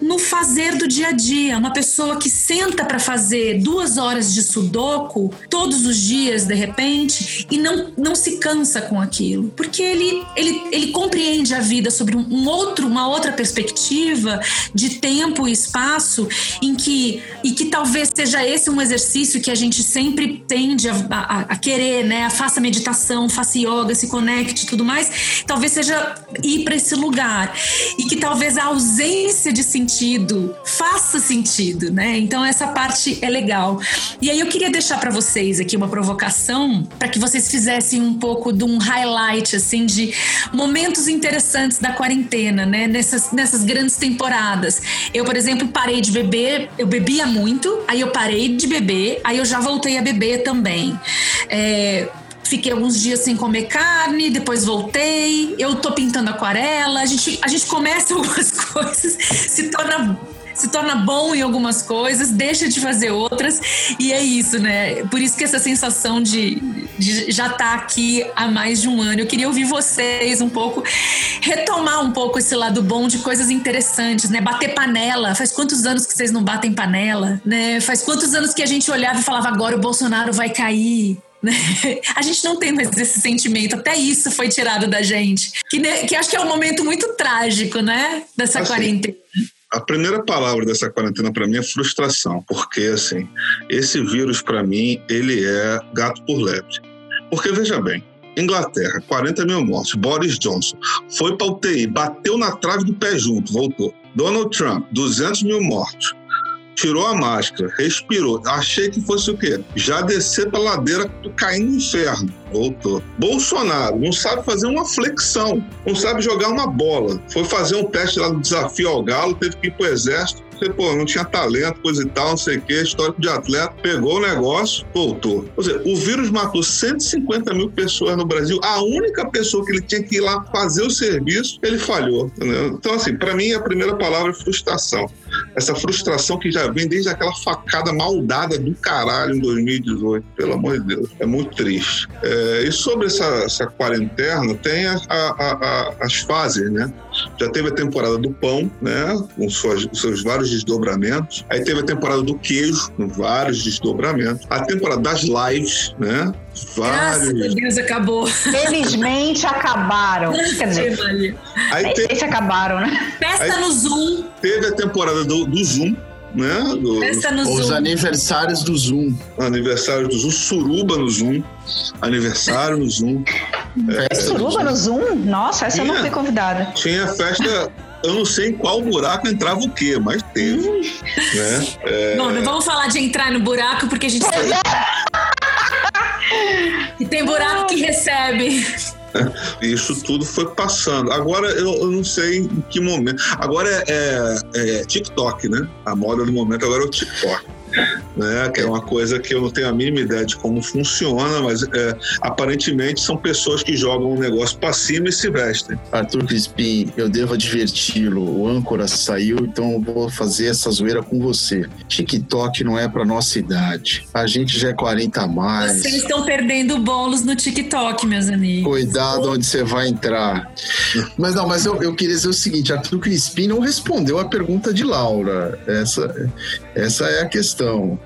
no fazer do dia a dia. Uma pessoa que senta para fazer duas horas de sudoku todos os dias, de repente, e não, não se cansa com aquilo, porque ele, ele, ele compreende a vida sobre um outro, uma outra perspectiva de tempo e espaço em que, e que talvez seja esse um exercício que a gente sempre tende a, a, a querer, né? Faça meditação, faça yoga, se conecte tudo mais. Talvez seja ir para esse lugar. E que talvez a ausência de sentido faça sentido, né? Então essa parte é legal. E aí eu queria deixar para vocês aqui uma provocação para que vocês fizessem um pouco de um highlight assim de momentos interessantes da quarentena, né? Nessas, nessas grandes temporadas. Eu, por exemplo, parei de beber, eu bebia muito, aí eu parei de beber, aí eu já voltei a beber também. É, fiquei alguns dias sem comer carne, depois voltei. Eu tô pintando aquarela. A gente, a gente começa algumas coisas, se torna se torna bom em algumas coisas, deixa de fazer outras, e é isso, né? Por isso que essa sensação de, de já estar tá aqui há mais de um ano. Eu queria ouvir vocês um pouco, retomar um pouco esse lado bom de coisas interessantes, né? Bater panela. Faz quantos anos que vocês não batem panela, né? Faz quantos anos que a gente olhava e falava agora o Bolsonaro vai cair, né? A gente não tem mais esse sentimento, até isso foi tirado da gente. Que, que acho que é um momento muito trágico, né? Dessa assim, quarentena.
A primeira palavra dessa quarentena para mim é frustração, porque assim, esse vírus para mim ele é gato por lebre. Porque veja bem, Inglaterra, 40 mil mortes. Boris Johnson foi para UTI, bateu na trave do pé junto, voltou. Donald Trump, 200 mil mortos tirou a máscara, respirou. Achei que fosse o quê? Já descer pra ladeira, cair no inferno. Voltou. Bolsonaro não sabe fazer uma flexão, não sabe jogar uma bola. Foi fazer um teste lá do desafio ao Galo, teve que ir pro exército porque, pô, não tinha talento, coisa e tal, não sei o quê, histórico de atleta, pegou o negócio, voltou. Ou seja, o vírus matou 150 mil pessoas no Brasil. A única pessoa que ele tinha que ir lá fazer o serviço, ele falhou. Entendeu? Então, assim, para mim, a primeira palavra é frustração. Essa frustração que já vem desde aquela facada maldada do caralho em 2018, pelo amor de Deus. É muito triste. É, e sobre essa, essa quarentena, tem a, a, a, as fases, né? Já teve a temporada do pão, né? Com suas, seus vários desdobramentos. Aí teve a temporada do queijo, com vários desdobramentos. A temporada das lives, né?
Vários. Graças a Deus, acabou.
Felizmente acabaram. Quer dizer, aí teve... se acabaram, né?
Festa aí no Zoom.
Teve a temporada do, do Zoom, né? Do,
Os Zoom. aniversários do Zoom.
Aniversário do Zoom, suruba no Zoom. Aniversário no Zoom.
É, suruba no Zoom? Nossa, essa tinha, eu não fui convidada.
Tinha festa. Eu não sei em qual buraco entrava o quê, mas teve. Hum. Né?
É... Bom, não vamos falar de entrar no buraco, porque a gente sabe. e tem buraco que recebe.
Isso tudo foi passando. Agora eu, eu, não sei em que momento. Agora é, é, é TikTok, né? A moda do momento agora é o TikTok né? Que é uma coisa que eu não tenho a mínima ideia de como funciona, mas é, aparentemente são pessoas que jogam um negócio para cima e se vestem.
Arthur Crispim, eu devo adverti-lo, o âncora saiu, então eu vou fazer essa zoeira com você. TikTok não é para nossa idade. A gente já é 40 a mais.
Vocês estão perdendo bolos no TikTok, meus amigos.
Cuidado onde você vai entrar. Mas não, mas eu, eu queria dizer o seguinte, Arthur Crispim não respondeu a pergunta de Laura. Essa, essa é a questão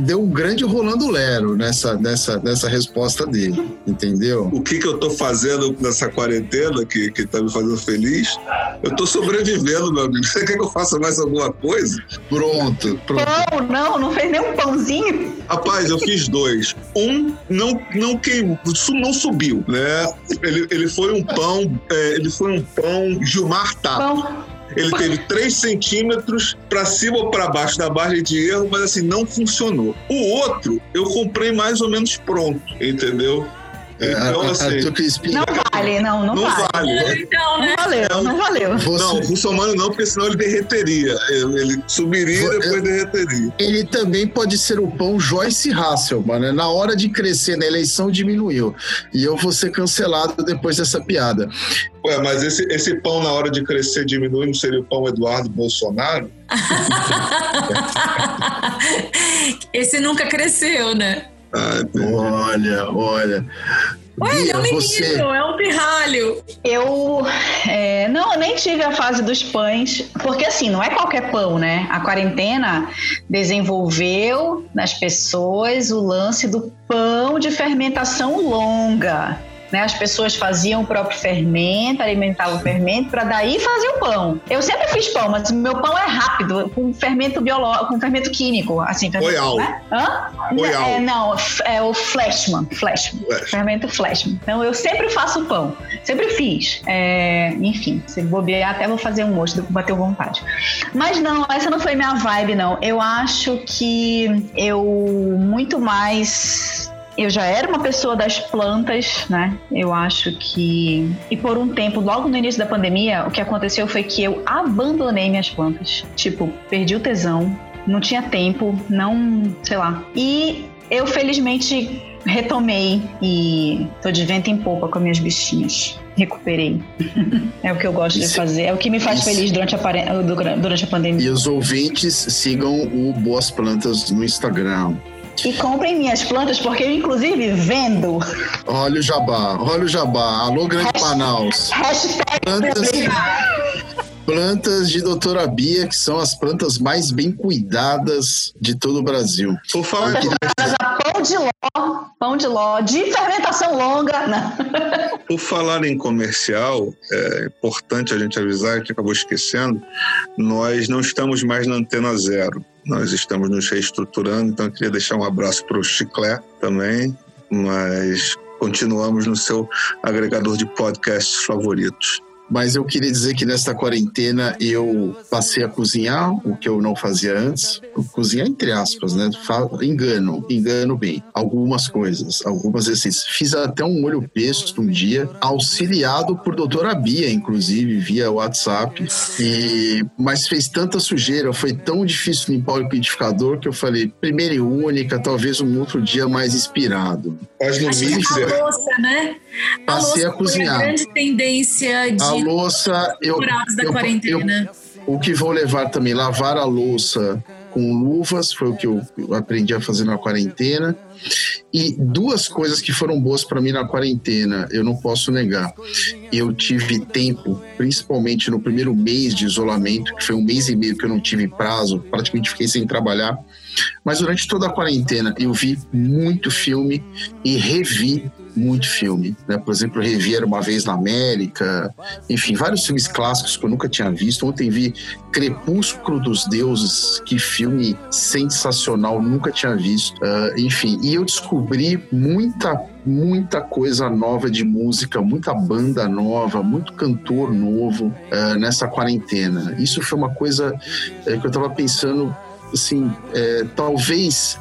deu um grande Rolando Lero nessa, nessa, nessa resposta dele, entendeu?
O que, que eu tô fazendo nessa quarentena que, que tá me fazendo feliz? Eu tô sobrevivendo, meu amigo. Você quer que eu faça mais alguma coisa?
Pronto, pronto.
Pão, não, não fez nem um pãozinho.
Rapaz, eu fiz dois. Um não, não queimou, não subiu, né? Ele, ele foi um pão, é, ele foi um pão Gilmar Tato. Pão ele teve 3 centímetros para cima ou para baixo da margem de erro, mas assim, não funcionou. O outro, eu comprei mais ou menos pronto, entendeu?
É, então, a, assim, não vale, não, não, não vale. vale. Então, né? Não valeu, não valeu.
Você... Não, russomano não, porque senão ele derreteria. Ele subiria e depois derreteria.
Ele também pode ser o pão Joyce Hasselman, né? Na hora de crescer na eleição diminuiu. E eu vou ser cancelado depois dessa piada.
Ué, mas esse, esse pão na hora de crescer diminui, não seria o pão Eduardo Bolsonaro?
esse nunca cresceu, né?
Ah,
Olha, olha.
Ué, ele é um menino,
você,
é um pirralho.
Eu é, não, eu nem tive a fase dos pães, porque assim, não é qualquer pão, né? A quarentena desenvolveu nas pessoas o lance do pão de fermentação longa. Né? As pessoas faziam o próprio fermento, alimentavam o fermento para daí fazer o pão. Eu sempre fiz pão, mas meu pão é rápido, com fermento biológico, com fermento químico, assim. fermento-. Né? Hã?
Royal.
É, não, é o Flashman, Flashman,
Flash.
fermento Flashman. Então eu sempre faço pão, sempre fiz. É, enfim, se bobear até vou fazer um hoje, bateu vontade. Mas não, essa não foi minha vibe, não. Eu acho que eu muito mais. Eu já era uma pessoa das plantas, né? Eu acho que. E por um tempo, logo no início da pandemia, o que aconteceu foi que eu abandonei minhas plantas. Tipo, perdi o tesão, não tinha tempo, não. sei lá. E eu felizmente retomei e tô de vento em popa com as minhas bichinhas. Recuperei. é o que eu gosto de fazer. É o que me faz feliz durante a, durante a pandemia.
E os ouvintes sigam o Boas Plantas no Instagram.
E comprem minhas plantas, porque eu, inclusive, vendo.
Olha o jabá, olha o jabá. Alô, Grande Manaus.
Hashtag
Plantas, plantas de Doutora Bia, que são as plantas mais bem cuidadas de todo o Brasil.
Por falar em
plantas a pão de ló, pão de ló, de fermentação longa. Não.
Por falar em comercial, é importante a gente avisar, que a gente acabou esquecendo, nós não estamos mais na antena zero. Nós estamos nos reestruturando, então eu queria deixar um abraço para o Chiclé também, mas continuamos no seu agregador de podcasts favoritos.
Mas eu queria dizer que nesta quarentena eu passei a cozinhar, o que eu não fazia antes. Cozinhar entre aspas, né? Engano, engano bem. Algumas coisas, algumas exercícios. Fiz até um molho pesto um dia, auxiliado por doutora Bia, inclusive, via WhatsApp. E... Mas fez tanta sujeira, foi tão difícil limpar o liquidificador que eu falei, primeira e única, talvez um outro dia mais inspirado.
Faz no
Acho
mixer.
a louça, né? A
Passei
louça
a cozinhar.
foi a grande tendência de
A louça, eu, eu-
quarentena.
O que vou levar também, lavar a louça com luvas, foi o que eu eu aprendi a fazer na quarentena. E duas coisas que foram boas para mim na quarentena, eu não posso negar. Eu tive tempo, principalmente no primeiro mês de isolamento, que foi um mês e meio que eu não tive prazo, praticamente fiquei sem trabalhar. Mas durante toda a quarentena eu vi muito filme e revi muito filme. Né? Por exemplo, eu revi Era Uma Vez na América, enfim, vários filmes clássicos que eu nunca tinha visto. Ontem vi Crepúsculo dos Deuses, que filme sensacional, nunca tinha visto. Ah, enfim, e eu descobri muita muita coisa nova de música, muita banda nova, muito cantor novo ah, nessa quarentena. Isso foi uma coisa eh, que eu estava pensando assim, é, talvez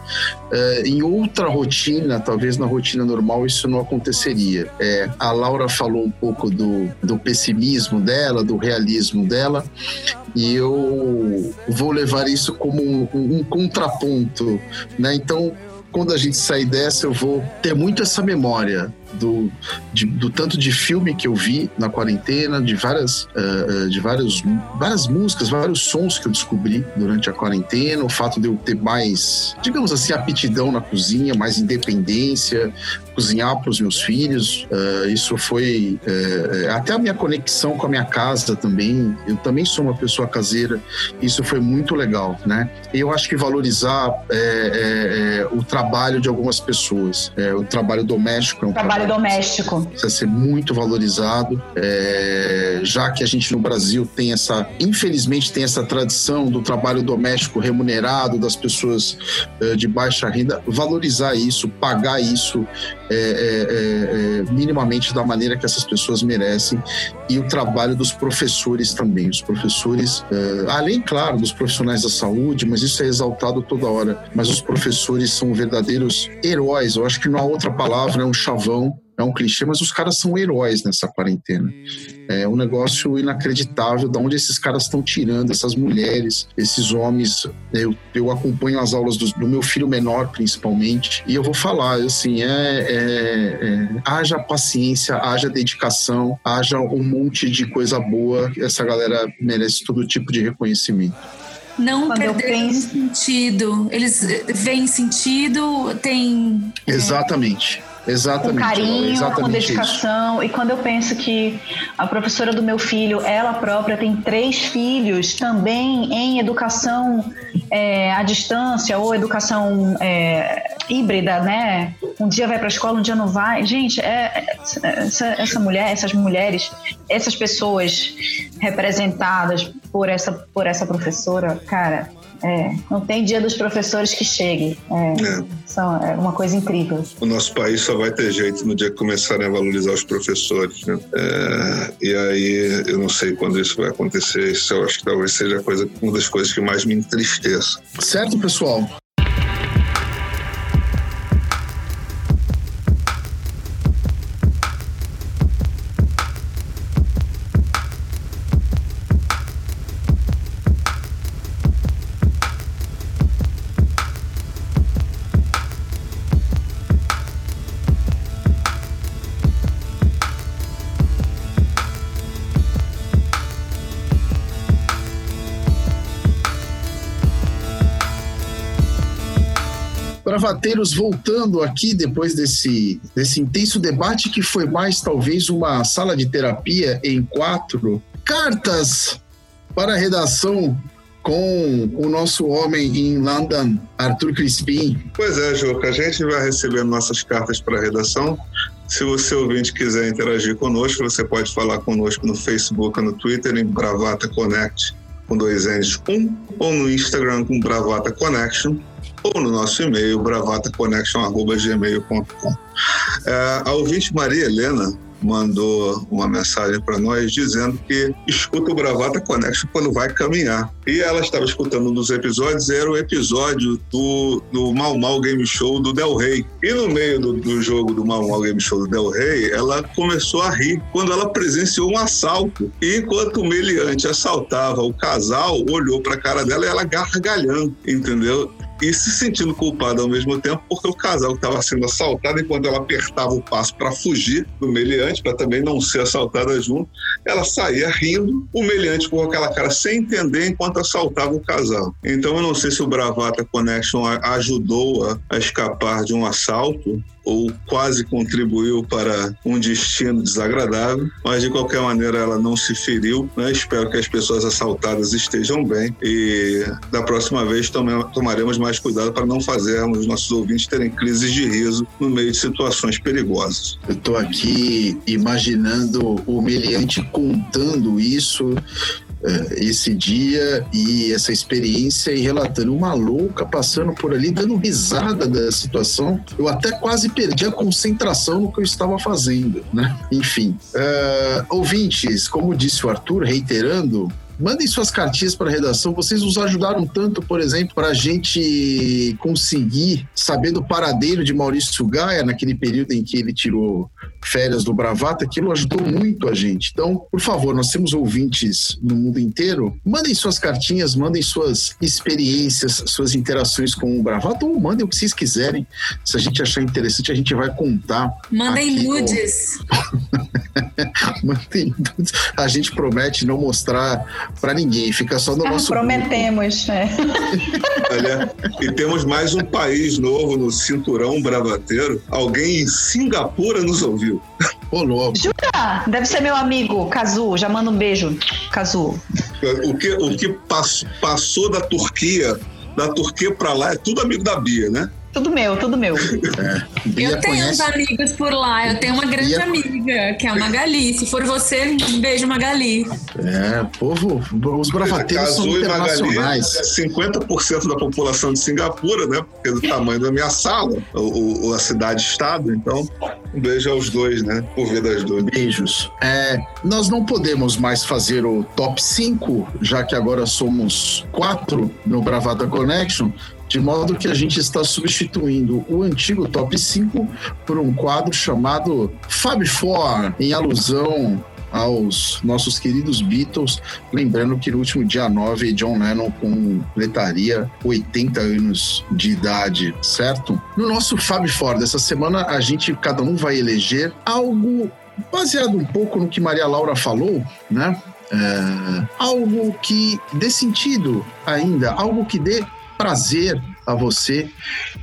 é, em outra rotina, talvez na rotina normal, isso não aconteceria. É, a Laura falou um pouco do, do pessimismo dela, do realismo dela, e eu vou levar isso como um, um- contraponto, né? Então, quando a gente sair dessa, eu vou ter muito essa memória do, de- do tanto de filme que eu vi na quarentena, de várias, eh, de vários, várias músicas, vários sons que eu descobri durante a quarentena, o fato de eu ter mais, digamos assim, aptidão na cozinha, mais independência, cozinhar para os meus filhos. eh, isso foi eh, até a minha conexão com a minha casa também. Eu também sou uma pessoa caseira. Isso foi muito legal, né? Eu acho que valorizar o trabalho de algumas pessoas, o trabalho doméstico é um
Trabalho doméstico.
precisa ser muito valorizado, é, já que a gente no Brasil tem essa, infelizmente tem essa tradição do trabalho doméstico remunerado das pessoas é, de baixa renda, valorizar isso, pagar isso é, é, é, minimamente da maneira que essas pessoas merecem e o trabalho dos professores também, os professores, é, além claro dos profissionais da saúde, mas isso é exaltado toda hora, mas os professores são verdadeiros heróis. Eu acho que não há outra palavra, é um chavão é um clichê, mas os caras são heróis nessa quarentena. É um negócio inacreditável de onde esses caras estão tirando essas mulheres, esses homens. Eu, eu acompanho as aulas do, do meu filho menor, principalmente, e eu vou falar, assim, é, é- é, haja paciência, haja dedicação, haja um monte de coisa boa. Essa galera merece todo tipo de reconhecimento.
não
Quando eu
perderam
penso-
sentido. Eles eh, veem sentido, tem.
Exatamente. Exatamente.
com carinho, com
exatamente isso.
dedicação. E quando eu penso que a professora do meu filho, ela própria tem três filhos também em educação é, à distância ou educação é, híbrida, né? Um dia vai para a escola, um dia não vai. Gente, é, é- essa, essa mulher, essas mulheres, essas pessoas representadas por essa, por essa professora, cara. É, não tem dia dos professores que chegue. É,
É.
são, é uma coisa incrível.
O nosso país só vai ter jeito no dia que começarem a valorizar os professores. né? É, e aí eu não sei quando isso vai acontecer. Isso eu acho que talvez seja a coisa, uma das coisas que mais me entristeça.
Certo, pessoal? Bravateiros, voltando aqui depois desse, desse intenso debate que foi mais talvez uma sala de terapia em quatro cartas para a redação com o nosso homem em London, Arthur Crispim.
Pois é, Juca, a gente vai receber nossas cartas para a redação. Se você ouvinte quiser interagir conosco, você pode falar conosco no Facebook, no Twitter, em Bravata Connect, com dois N's, um, ou no Instagram com Bravata Connection, ou no nosso e-mail, bravataconnection.gmail.com. É, a ouvinte Maria Helena mandou uma mensagem para nós dizendo que escuta o Bravata Connection quando vai caminhar. E ela estava escutando um dos episódios, era o episódio do, do Mal Mal Game Show do Del Rey. E no meio do, do jogo do Mal Mal Game Show do Del Rey, ela começou a rir quando ela presenciou um assalto. E enquanto o meliante assaltava o casal, olhou para a cara dela e ela gargalhando, entendeu? E se sentindo culpada ao mesmo tempo, porque o casal estava sendo assaltado enquanto ela apertava o passo para fugir do meliante, para também não ser assaltada junto. Ela saía rindo, o meliante com aquela cara sem entender enquanto assaltava o casal. Então eu não sei se o Bravata Connection ajudou a, a escapar de um assalto ou quase contribuiu para um destino desagradável, mas de qualquer maneira ela não se feriu. Né? Espero que as pessoas assaltadas estejam bem e da próxima vez tomaremos mais cuidado para não fazermos os nossos ouvintes terem crises de riso no meio de situações perigosas.
Eu tô aqui imaginando o meliante contando isso, esse dia e essa experiência e relatando uma louca passando por ali, dando risada da situação. Eu até quase perdi a concentração no que eu estava fazendo, né? Enfim. Eh, ouvintes, como disse o Arthur, reiterando, Mandem suas cartinhas para a redação. Vocês nos ajudaram tanto, por exemplo, para a gente conseguir saber do paradeiro de Maurício Gaia naquele período em que ele tirou férias do Bravata. Aquilo ajudou muito a gente. Então, por favor, nós temos ouvintes no mundo inteiro. Mandem suas cartinhas, mandem suas experiências, suas interações com o Bravata ou mandem o que vocês quiserem. Se a gente achar interessante, a gente vai contar.
Mandem nudes.
Mandem nudes. A gente promete não mostrar para ninguém, fica só no
Ah,
nosso
prometemos. é.
Olha, e temos mais um país novo no cinturão bravateiro. Alguém em Singapura nos ouviu.
Ô, louco.
Jura? Deve ser meu amigo, Kazu. Já manda um beijo, Kazu.
O que, o que pass- passou da Turquia, da Turquia para lá, é tudo amigo da Bia, né?
Tudo meu, tudo meu.
Bia
eu tenho uns
conhece.
amigos por lá. Eu tenho uma grande
Bia-
amiga, que é a Magali. Se for você, um beijo, Magali.
É, povo, os bravateiros são
e Magali
internacionais.
é 50% da população de Singapura, né? Porque do tamanho da minha sala, o, o- a cidade-estado. Então, um beijo aos dois, né? Por ver das duas.
Beijos. É, nós não podemos mais fazer o top 5, já que agora somos quatro no Bravata Connection, de modo que a gente está substituindo o antigo top 5 por um quadro chamado Fab Four, em alusão aos nossos queridos Beatles, lembrando que no último dia 9, John Lennon com letaria 80 anos de idade, certo? No nosso Fab Four dessa semana, a gente, cada um vai eleger algo baseado um pouco no que Maria Laura falou, né? é, algo que dê sentido ainda, algo que dê prazer a você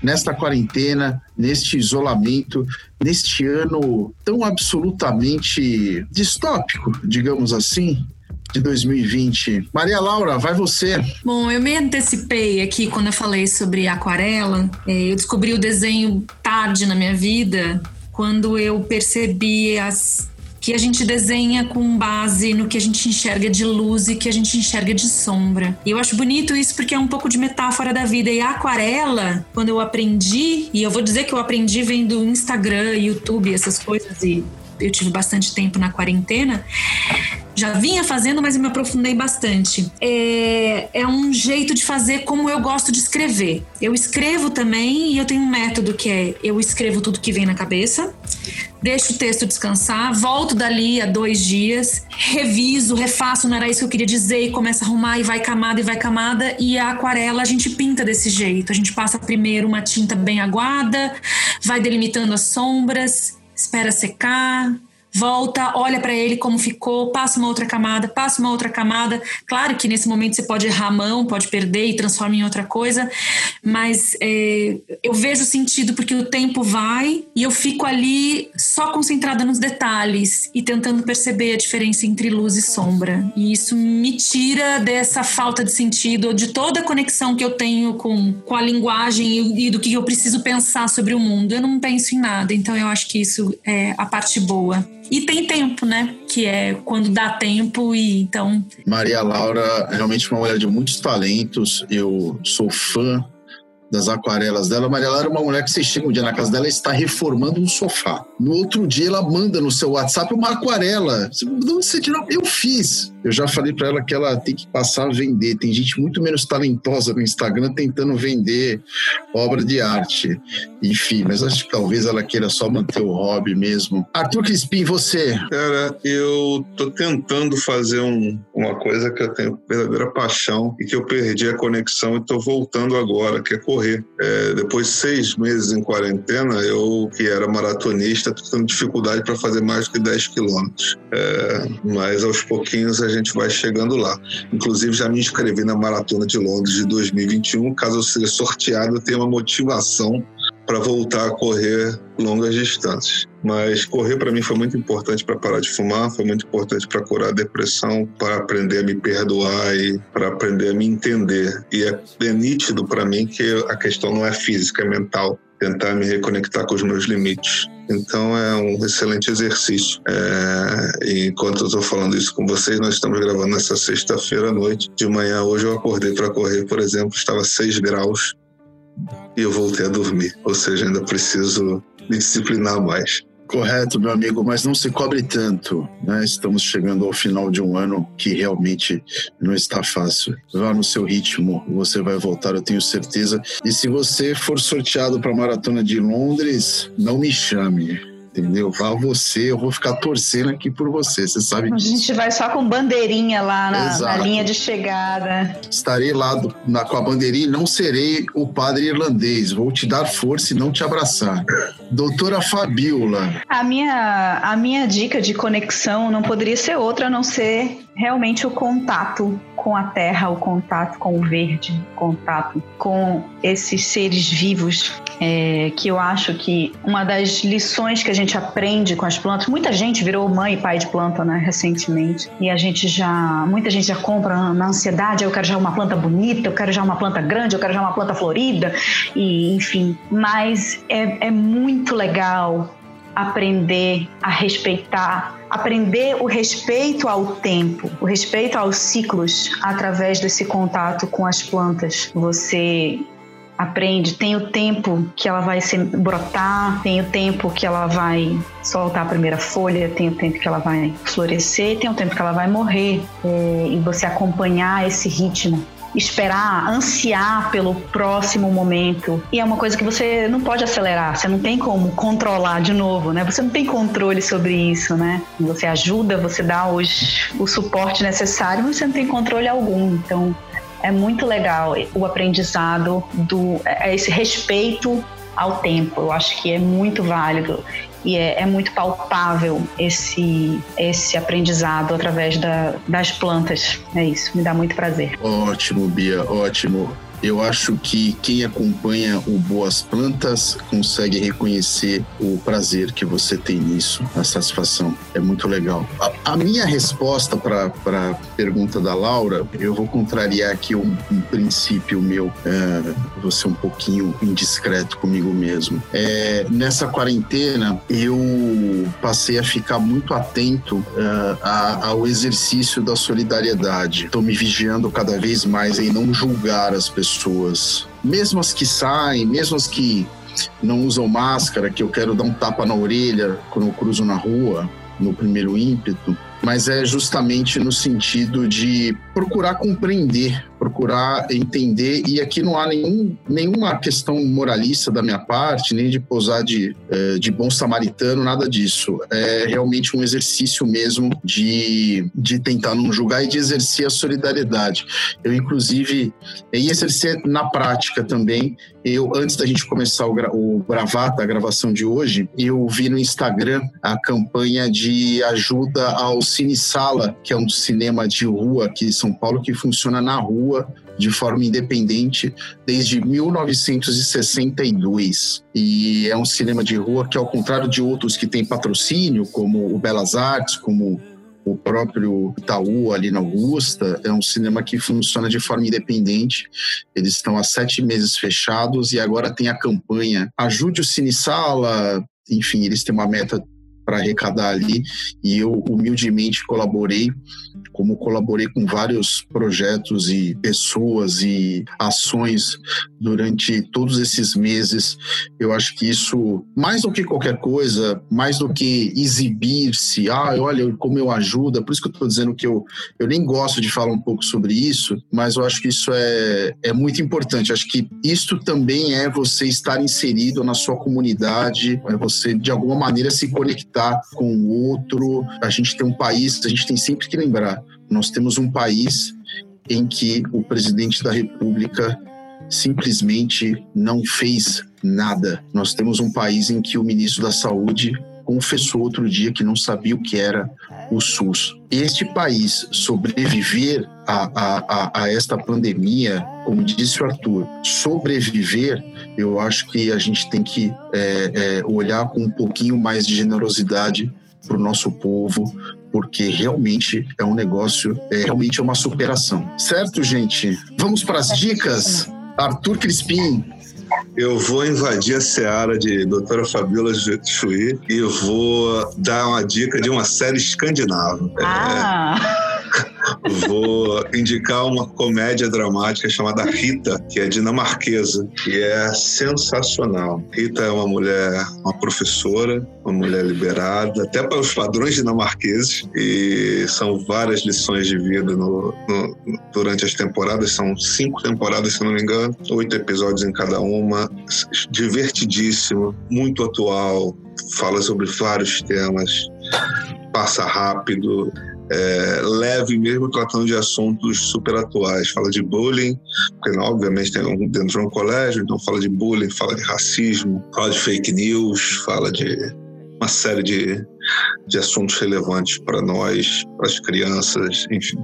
nesta quarentena, neste isolamento, neste ano tão absolutamente distópico, digamos assim, de 2020. Maria Laura, vai você.
Bom, eu me antecipei aqui quando eu falei sobre aquarela. É, eu descobri o desenho tarde na minha vida, quando eu percebi as que a gente desenha com base no que a gente enxerga de luz e que a gente enxerga de sombra. E eu acho bonito isso porque é um pouco de metáfora da vida. E a aquarela, quando eu aprendi, e eu vou dizer que eu aprendi vendo Instagram, YouTube, essas coisas, e eu tive bastante tempo na quarentena, já vinha fazendo, mas eu me aprofundei bastante. É, é um jeito de fazer como eu gosto de escrever. Eu escrevo também e eu tenho um método que é eu escrevo tudo que vem na cabeça, deixo o texto descansar, volto dali a dois dias, reviso, refaço, não era isso que eu queria dizer, e começa a arrumar e vai camada e vai camada. E a aquarela a gente pinta desse jeito. A gente passa primeiro uma tinta bem aguada, vai delimitando as sombras, espera secar volta, olha para ele como ficou, passa uma outra camada, passa uma outra camada. Claro que nesse momento você pode errar a mão, pode perder e transforma em outra coisa, mas é, eu vejo sentido porque o tempo vai e eu fico ali só concentrada nos detalhes e tentando perceber a diferença entre luz e sombra. E isso me tira dessa falta de sentido, de toda a conexão que eu tenho com, com a linguagem e, e do que eu preciso pensar sobre o mundo. Eu não penso em nada, então eu acho que isso é a parte boa. E tem tempo, né? Que é quando dá tempo e então.
Maria Laura, realmente uma mulher de muitos talentos. Eu sou fã das aquarelas dela. Maria Laura é uma mulher que você chega um dia na casa dela e está reformando um sofá. No outro dia ela manda no seu WhatsApp uma aquarela. De onde você tirou? Eu fiz. Eu já falei para ela que ela tem que passar a vender. Tem gente muito menos talentosa no Instagram tentando vender obra de arte. Enfim, mas acho que talvez ela queira só manter o hobby mesmo. Arthur Crispim, você?
Cara, eu tô tentando fazer um, uma coisa que eu tenho verdadeira paixão e que eu perdi a conexão e tô voltando agora, que é correr. É, depois de seis meses em quarentena, eu, que era maratonista, tô tendo dificuldade para fazer mais do que 10 quilômetros. É, mas aos pouquinhos a gente vai chegando lá. Inclusive, já me inscrevi na Maratona de Londres de 2021. Caso eu seja sorteado, eu tenho uma motivação para voltar a correr longas distâncias. Mas correr para mim foi muito importante para parar de fumar, foi muito importante para curar a depressão, para aprender a me perdoar e para aprender a me entender. E é, é nítido para mim que a questão não é física, é mental. Tentar me reconectar com os meus limites. Então é um excelente exercício. É, enquanto eu estou falando isso com vocês, nós estamos gravando nessa sexta-feira à noite. De manhã hoje eu acordei para correr, por exemplo, estava 6 graus e eu voltei a dormir. Ou seja, ainda preciso me disciplinar mais.
Correto, meu amigo, mas não se cobre tanto, né? Estamos chegando ao final de um ano que realmente não está fácil. Vá no seu ritmo, você vai voltar, eu tenho certeza. E se você for sorteado para a Maratona de Londres, não me chame entendeu? Vá você, eu vou ficar torcendo aqui por você, você sabe
disso. A gente vai só com bandeirinha lá na, na linha de chegada.
Estarei lá do, na, com a bandeirinha e não serei o padre irlandês, vou te dar força e não te abraçar. Doutora Fabiola.
A minha, a minha dica de conexão não poderia ser outra a não ser realmente o contato com a terra, o contato com o verde, o contato com esses seres vivos, é, que eu acho que uma das lições que a gente aprende com as plantas, muita gente virou mãe e pai de planta, né, recentemente, e a gente já, muita gente já compra na ansiedade, eu quero já uma planta bonita, eu quero já uma planta grande, eu quero já uma planta florida, e enfim, mas é, é muito legal aprender a respeitar, aprender o respeito ao tempo, o respeito aos ciclos através desse contato com as plantas. Você aprende, tem o tempo que ela vai se brotar, tem o tempo que ela vai soltar a primeira folha, tem o tempo que ela vai florescer, tem o tempo que ela vai morrer, é, e você acompanhar esse ritmo esperar, ansiar pelo próximo momento. E é uma coisa que você não pode acelerar, você não tem como controlar de novo, né? Você não tem controle sobre isso, né? Você ajuda, você dá os, o suporte necessário, mas você não tem controle algum. Então, é muito legal o aprendizado do é esse respeito ao tempo. Eu acho que é muito válido e é, é muito palpável esse, esse aprendizado através da, das plantas. É isso, me dá muito prazer.
Ótimo, Bia, ótimo. Eu acho que quem acompanha o Boas Plantas consegue reconhecer o prazer que você tem nisso, a satisfação. É muito legal. A, a minha resposta para a pergunta da Laura, eu vou contrariar aqui um, um princípio meu, é, vou ser um pouquinho indiscreto comigo mesmo. É, nessa quarentena, eu passei a ficar muito atento é, a, ao exercício da solidariedade. Estou me vigiando cada vez mais em não julgar as pessoas pessoas, mesmo as que saem, mesmo as que não usam máscara, que eu quero dar um tapa na orelha quando eu cruzo na rua, no primeiro ímpeto, mas é justamente no sentido de procurar compreender procurar entender, e aqui não há nenhum, nenhuma questão moralista da minha parte, nem de posar de, é, de bom samaritano, nada disso. É realmente um exercício mesmo de, de tentar não julgar e de exercer a solidariedade. Eu, inclusive, e exercer na prática também. Eu, antes da gente começar o, o Bravata, a gravação de hoje, eu vi no Instagram a campanha de ajuda ao Cine Sala, que é um cinema de rua aqui em São Paulo, que funciona na rua rua de forma independente desde 1962. E é um cinema de rua que, ao contrário de outros que têm patrocínio, como o Belas Artes, como o próprio Itaú ali na Augusta, é um cinema que funciona de forma independente. Eles estão há sete meses fechados e agora tem a campanha Ajude o Cine Sala. Enfim, eles têm uma meta para arrecadar ali e eu humildemente colaborei como colaborei com vários projetos e pessoas e ações durante todos esses meses, eu acho que isso, mais do que qualquer coisa, mais do que exibir-se, ah, olha como eu ajudo, por isso que eu estou dizendo que eu, eu nem gosto de falar um pouco sobre isso, mas eu acho que isso é, é muito importante. Acho que isto também é você estar inserido na sua comunidade, é você de alguma maneira se conectar com o outro. A gente tem um país, a gente tem sempre que lembrar, nós temos um país em que o presidente da República simplesmente não fez nada. Nós temos um país em que o ministro da Saúde confessou outro dia que não sabia o que era o SUS. Este país sobreviver a, a, a, a, esta pandemia, como disse o Arthur, sobreviver, eu acho que a gente tem que é, é, olhar com um pouquinho mais de generosidade para o nosso povo, porque realmente é um negócio, é, realmente é uma superação. Certo, gente? Vamos para as dicas? Arthur Crispim.
Eu vou invadir a seara de doutora Fabiola Chui e vou dar uma dica de uma série escandinava.
Ah!
É, vou indicar uma comédia dramática chamada Rita, que é dinamarquesa, que é sensacional. Rita é uma mulher, uma professora, uma mulher liberada, até para os padrões dinamarqueses, e são várias lições de vida no, no, durante as temporadas, são cinco temporadas, se não me engano, oito episódios em cada uma, divertidíssimo, muito atual, fala sobre vários temas, passa rápido, é, leve mesmo tratando de assuntos super atuais. Fala de bullying, porque obviamente tem um, dentro de um colégio, então fala de bullying, fala de racismo, fala de fake news, fala de uma série de, de assuntos relevantes para nós, para as crianças, enfim,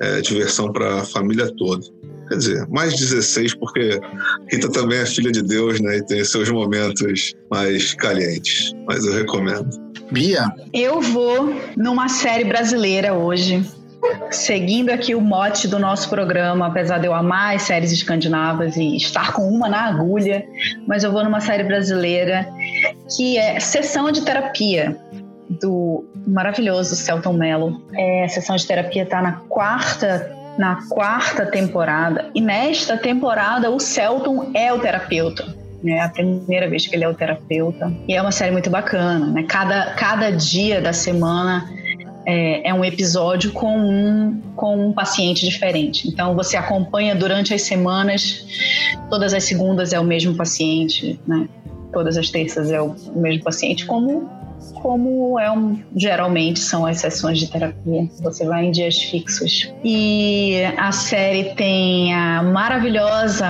é, diversão para a família toda. Quer dizer, mais 16, porque Rita também é filha de Deus, né? E tem seus momentos mais calientes. Mas eu recomendo.
Bia?
Eu vou numa série brasileira hoje. Seguindo aqui o mote do nosso programa, apesar de eu amar as séries escandinavas e estar com uma na agulha, mas eu vou numa série brasileira que é Sessão de Terapia, do maravilhoso Celton Mello. É, a sessão de terapia está na quarta na quarta temporada. E nesta temporada, o Celton é o terapeuta. É a primeira vez que ele é o terapeuta. E é uma série muito bacana. Né? Cada, cada dia da semana é, é, um episódio com um, com um paciente diferente. Então, você acompanha durante as semanas, todas as segundas é o mesmo paciente, né? todas as terças é o mesmo paciente, como como é um, geralmente são as sessões de terapia. Você vai em dias fixos. E a série tem a maravilhosa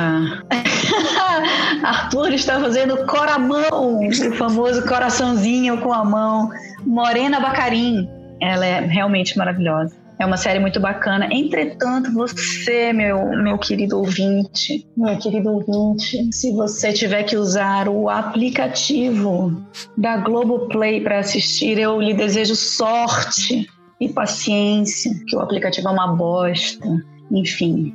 Arthur está fazendo coramão, o famoso coraçãozinho com a mão. Morena Bacarim. Ela é realmente maravilhosa. É uma série muito bacana. Entretanto, você, meu, meu querido ouvinte, meu querido ouvinte, se você tiver que usar o aplicativo da Globoplay para assistir, eu lhe desejo sorte e paciência, que o aplicativo é uma bosta. Enfim,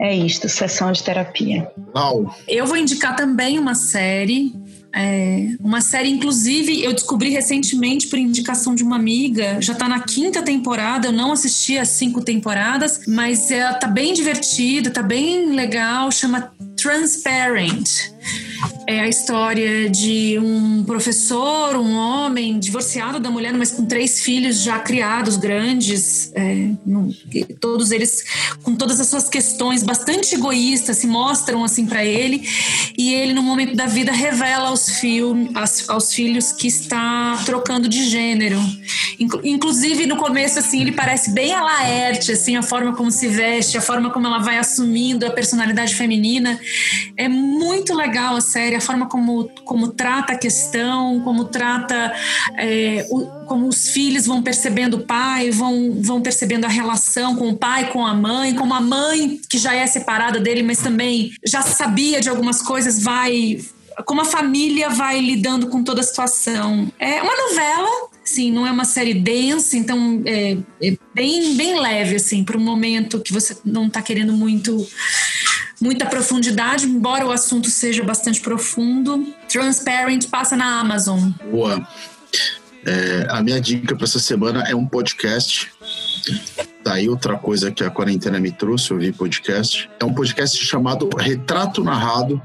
é isto, sessão de terapia.
Uau.
Eu vou indicar também uma série é, uma série, inclusive, eu descobri recentemente por indicação de uma amiga, já tá na quinta temporada, eu não assisti as cinco temporadas, mas ela tá bem divertida, tá bem legal, chama Transparent. É a história de um professor, um homem divorciado da mulher, mas com três filhos já criados, grandes, é, todos eles com todas as suas questões bastante egoístas se mostram assim para ele e ele no momento da vida revela aos, aos filhos que está trocando de gênero. Inclusive no começo assim ele parece bem a Laerte, assim a forma como se veste, a forma como ela vai assumindo a personalidade feminina é muito legal a série a forma como, como trata a questão, como trata, é, o, como os filhos vão percebendo o pai, vão, vão percebendo a relação com o pai, com a mãe, como a mãe, que já é separada dele, mas também já sabia de algumas coisas, vai. Como a família vai lidando com toda a situação. É uma novela, sim, não é uma série densa, então é, é bem, bem leve, assim, para um momento que você não está querendo muito muita profundidade, embora o assunto seja bastante profundo. Transparent passa na Amazon.
Boa. É, a minha dica para essa semana é um podcast. Daí outra coisa que a quarentena me trouxe, eu vi podcast. É um podcast chamado Retrato Narrado,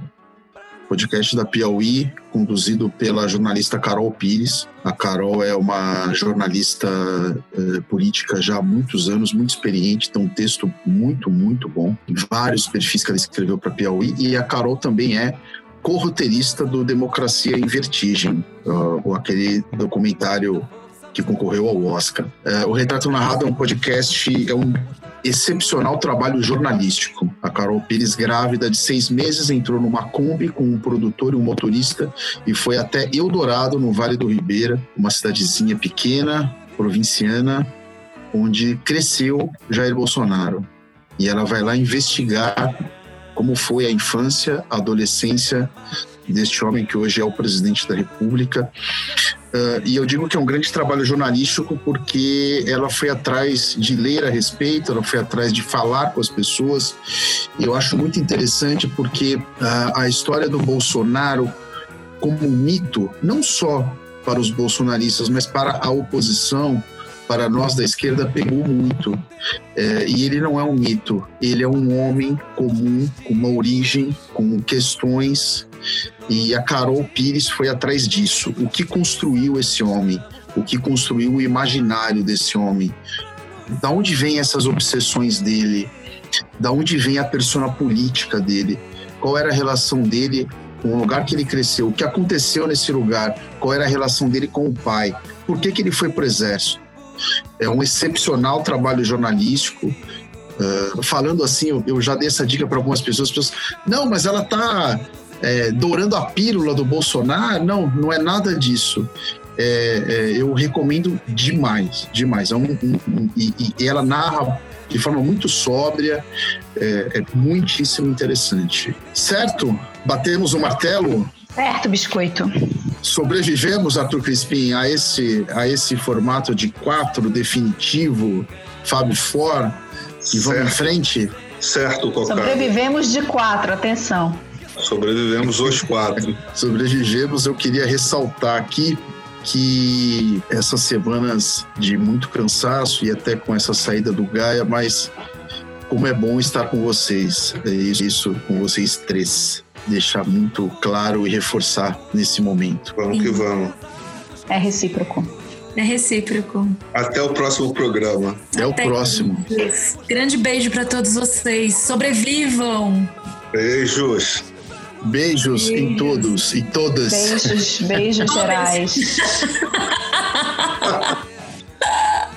podcast da Piauí, conduzido pela jornalista Carol Pires. A Carol é uma jornalista eh, política já há muitos anos, muito experiente, tem um texto muito, muito bom. Vários perfis que ela escreveu para Piauí. E a Carol também é co-roteirista do Democracia em Vertigem, uh, aquele documentário que concorreu ao Oscar. Uh, o Retrato Narrado é um podcast, é um excepcional trabalho jornalístico. A Carol Pires, grávida de seis meses, entrou numa Kombi com um produtor e um motorista e foi até Eldorado, no Vale do Ribeira, uma cidadezinha pequena, provinciana, onde cresceu Jair Bolsonaro. E ela vai lá investigar como foi a infância, a adolescência deste homem que hoje é o presidente da República. Uh, e eu digo que é um grande trabalho jornalístico porque ela foi atrás de ler a respeito, ela foi atrás de falar com as pessoas. Eu acho muito interessante porque uh, a história do Bolsonaro como um mito, não só para os bolsonaristas, mas para a oposição, para nós da esquerda pegou muito. É, e ele não é um mito, ele é um homem comum, com uma origem, com questões e a Carol Pires foi atrás disso. O que construiu esse homem? O que construiu o imaginário desse homem? Da onde vem essas obsessões dele? Da onde vem a persona política dele? Qual era a relação dele com o lugar que ele cresceu? O que aconteceu nesse lugar? Qual era a relação dele com o pai? Por que, que ele foi para o exército? É um excepcional trabalho jornalístico. Uh, falando assim, eu, eu, já dei essa dica para algumas pessoas, as pessoas, não, mas ela está é, dourando a pílula do Bolsonaro. Não, não é nada disso. É, é, eu recomendo demais, demais. É um, um, um, e, e, ela narra de forma muito sóbria, é, é muitíssimo interessante. Certo? Batemos o martelo?
Certo, biscoito.
Sobrevivemos, Arthur Crispim, a esse, a esse formato de quatro definitivo, Fábio For, e vamos em frente?
Certo, Cocado.
Sobrevivemos de quatro, atenção.
Sobrevivemos os quatro.
Sobrevivemos. Eu queria ressaltar aqui que essas semanas de muito cansaço e até com essa saída do Gaia, mas como é bom estar com vocês. É isso, com vocês três. Deixar muito claro e reforçar nesse momento.
Vamos que vamos.
É recíproco.
É recíproco.
Até o próximo programa.
Até, Até o próximo.
Grande beijo para todos vocês. Sobrevivam.
Beijos.
Beijos em todos e todas.
Beijos, beijos gerais.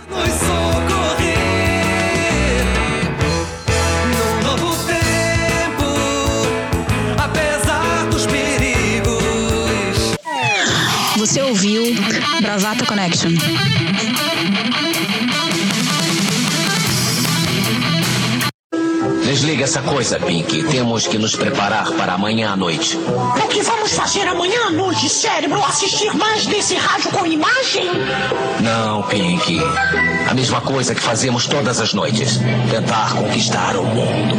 Nos socorrer num novo tempo, apesar dos perigos.
Você ouviu Bravata Connection.
Desliga essa coisa, Pink. Temos que nos preparar para amanhã à noite.
O que vamos fazer amanhã à noite, cérebro? Assistir mais desse rádio com imagem?
Não, Pink. A mesma coisa que fazemos todas as noites. Tentar conquistar o mundo.